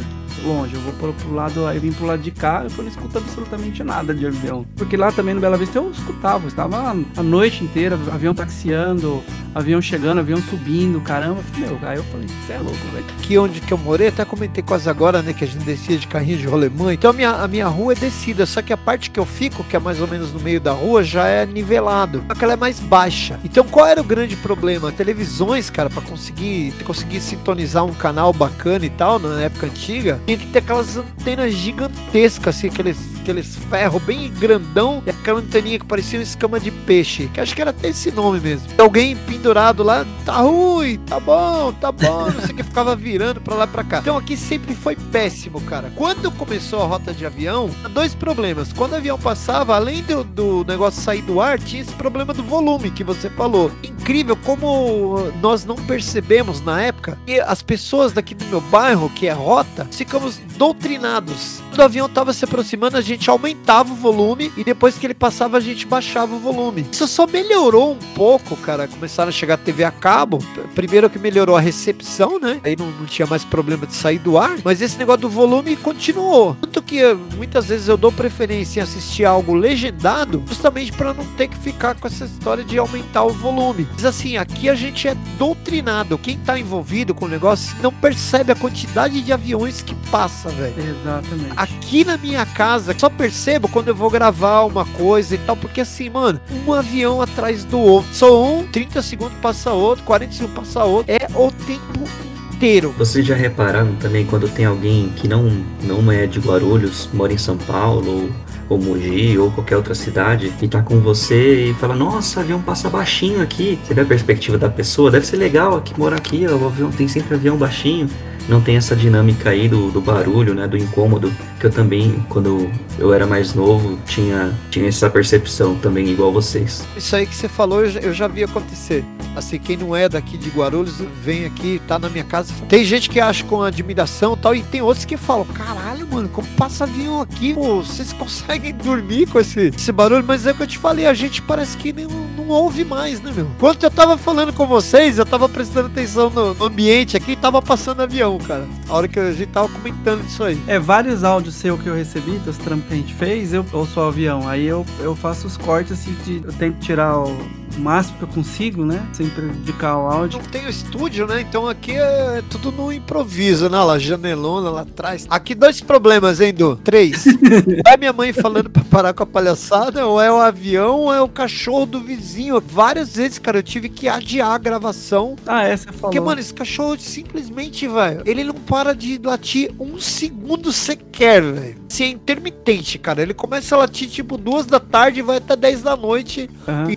longe, eu vou pro, pro lado, aí vim pro lado de cá, eu não escuto absolutamente nada de avião. Porque lá também no Bela Vista eu escutava, eu estava a noite inteira, avião taxiando, avião chegando, avião subindo, caramba. Meu, aí eu falei, você é louco, velho. aqui onde que eu morei, até comentei quase agora, né, que a gente descia de carrinho de rolemã. Então a minha, a minha rua é descida, só que a parte que eu fico, que é mais ou menos no meio da rua, já é nivelado. Só que ela é mais baixa. Então qual era o grande problema? Televisões, cara, pra conseguir conseguir sintonizar um canal bacana e tal, na época antiga, tinha que ter aquelas antenas gigantescas, assim, aqueles, aqueles ferro bem grandão e aquela anteninha que parecia uma escama de peixe, que acho que era até esse nome mesmo. Alguém pendurado lá, tá ruim, tá bom, tá bom, não sei o que, ficava virando pra lá pra cá. Então aqui sempre foi péssimo, cara. Quando começou a rota de avião, dois problemas. Quando o avião passava, além do, do negócio sair do ar, tinha esse problema do volume que você falou. Incrível como nós não percebemos na época que as pessoas daqui do meu bairro, que é rota, ficamos doutrinados. Quando o avião tava se aproximando, a gente aumentava o volume e depois que ele passava, a gente baixava o volume. Isso só melhorou um pouco, cara. Começaram a chegar a TV a cabo. Primeiro que melhorou a recepção, né? Aí não, não tinha mais problema de sair do ar. Mas esse negócio do volume continuou. Tanto que eh, muitas vezes eu dou preferência em assistir algo legendado, justamente para não ter que ficar com essa história de aumentar o volume. Mas assim, aqui a gente é doutrinado. Quem tá envolvido com o negócio não percebe a quantidade de aviões que passa, velho. Exatamente. Aqui na minha casa, só percebo quando eu vou gravar uma coisa e tal, porque assim, mano, um avião atrás do outro. Só um, 30 segundos passa outro, 40 segundos passa outro. É o tempo inteiro. Vocês já repararam também quando tem alguém que não, não é de Guarulhos, mora em São Paulo ou ou Mogi, ou qualquer outra cidade, e tá com você e fala, nossa, avião passa baixinho aqui. Você vê a perspectiva da pessoa, deve ser legal aqui morar aqui, o avião tem sempre avião baixinho não tem essa dinâmica aí do, do barulho, né, do incômodo, que eu também, quando eu era mais novo, tinha, tinha essa percepção também, igual vocês. Isso aí que você falou, eu já, eu já vi acontecer. Assim, quem não é daqui de Guarulhos, vem aqui, tá na minha casa. Tem gente que acha com admiração e tal, e tem outros que falam, caralho, mano, como passa avião aqui? Pô, vocês conseguem dormir com esse, esse barulho? Mas é o que eu te falei, a gente parece que não, não ouve mais, né, meu? Quando eu tava falando com vocês, eu tava prestando atenção no, ambiente aqui, tava passando avião, cara. A hora que a gente tava comentando isso aí. É, vários áudios seu que eu recebi, dos trampos que a gente fez, eu ouço o avião. Aí eu, eu faço os cortes assim, de, eu tento tirar o máximo que eu consigo, né? Sem prejudicar o áudio. Não tem o estúdio, né? Então aqui é tudo no improviso, né? Lá, janelona lá atrás. Aqui dois problemas, hein, Du? Três. é minha mãe falando pra parar com a palhaçada, ou é o avião, ou é o cachorro do vizinho. Várias vezes, cara, eu tive que adiar a gravação. Ah, é, você falou. Porque, mano, esse cachorro simplesmente, velho, ele não para de latir um segundo sequer, velho. Se é intermitente, cara. Ele começa a latir tipo duas da tarde e vai até 10 da noite Aham.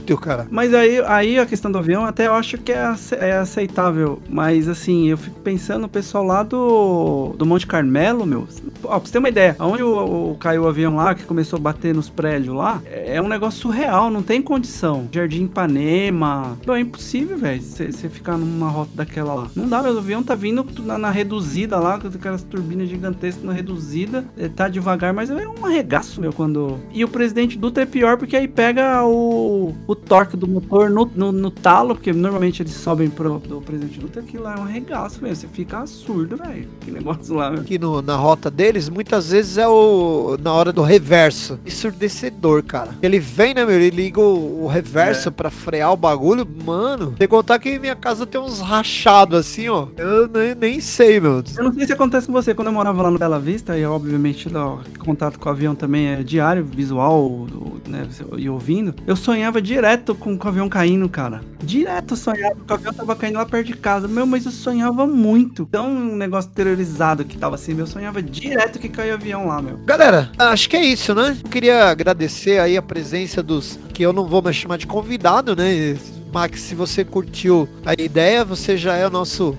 Ininterrupto, cara. Mas aí, aí a questão do avião até eu acho que é, é aceitável. Mas assim, eu fico pensando o pessoal lá do, do Monte Carmelo, meu. Ó, pra você ter uma ideia, onde o, o- caiu o avião lá, que começou a bater nos prédios lá, é é um negócio surreal, não tem condição. Jardim Ipanema. Pô, é impossível, velho, você ficar numa rota daquela lá. Não dá, meu. O avião tá vindo na, na reduzida lá, com aquelas turbinas gigantescas na reduzida. É, Tá devagar, mas é um arregaço, meu, quando. E o presidente Dutra é pior porque aí pega o, o torque do motor no, no, no talo, porque normalmente eles sobem pro do presidente Dutra, aquilo lá é um arregaço, velho. Você fica surdo, velho. Que negócio lá, meu. Aqui no- na rota deles, muitas vezes é o na hora do reverso. Ensurdecedor, cara. Ele vem, né, meu? Ele liga o, o reverso pra frear o bagulho. Mano, tem que contar que minha casa tem uns rachados assim, ó. Eu nem, nem sei, meu. Eu não sei se acontece com você, quando eu morava lá no Bela Vista, e obviamente ó, contato com o avião também é diário, visual, o- né, e ouvindo, eu sonhava direto com, com o avião caindo, cara. Direto eu sonhava que o avião tava caindo lá perto de casa. Meu, mas eu sonhava muito. Tão um negócio terrorizado que tava assim, meu, eu sonhava direto que caía o avião lá, meu. Galera, acho que é isso, né? Eu queria agradecer aí a presença dos que eu não vou mais chamar de convidado, né? Max, se você curtiu a ideia, você já é o nosso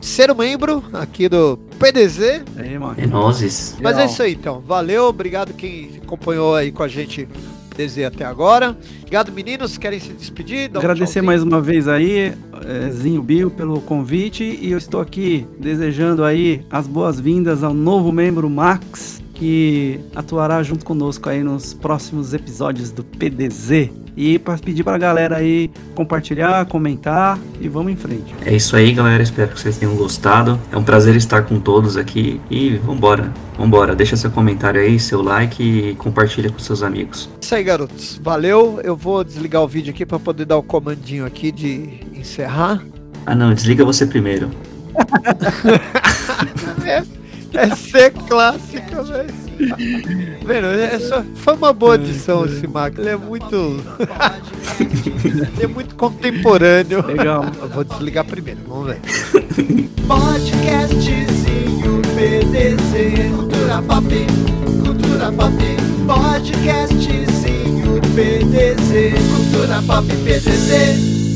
ser membro aqui do PDZ. Aí, mano. É nozes. Mas é isso aí, então. Valeu, obrigado quem acompanhou aí com a gente PDZ até agora. Obrigado, meninos. Querem se despedir? Um Agradecer tchauzinho? mais uma vez aí, Zinho Bill, pelo convite. E eu estou aqui desejando aí as boas-vindas ao novo membro Max, que atuará junto conosco aí nos próximos episódios do PDZ. E para pedir pra galera aí compartilhar, comentar e vamos em frente. É isso aí, galera. Espero que vocês tenham gostado. É um prazer estar com todos aqui. E vambora, vambora. Deixa seu comentário aí, seu like e compartilha com seus amigos. Isso aí, garotos. Valeu. Eu vou desligar o vídeo aqui para poder dar o comandinho aqui de encerrar. Ah não, desliga você primeiro. É, é ser clássica, velho. Vendo, essa foi uma boa edição esse Max. Ele é muito. Ele é muito contemporâneo. Legal. Eu vou desligar primeiro, vamos ver. Podcastzinho PDZ, cultura pop, cultura pop. Podcastzinho PDZ, cultura pop PDZ.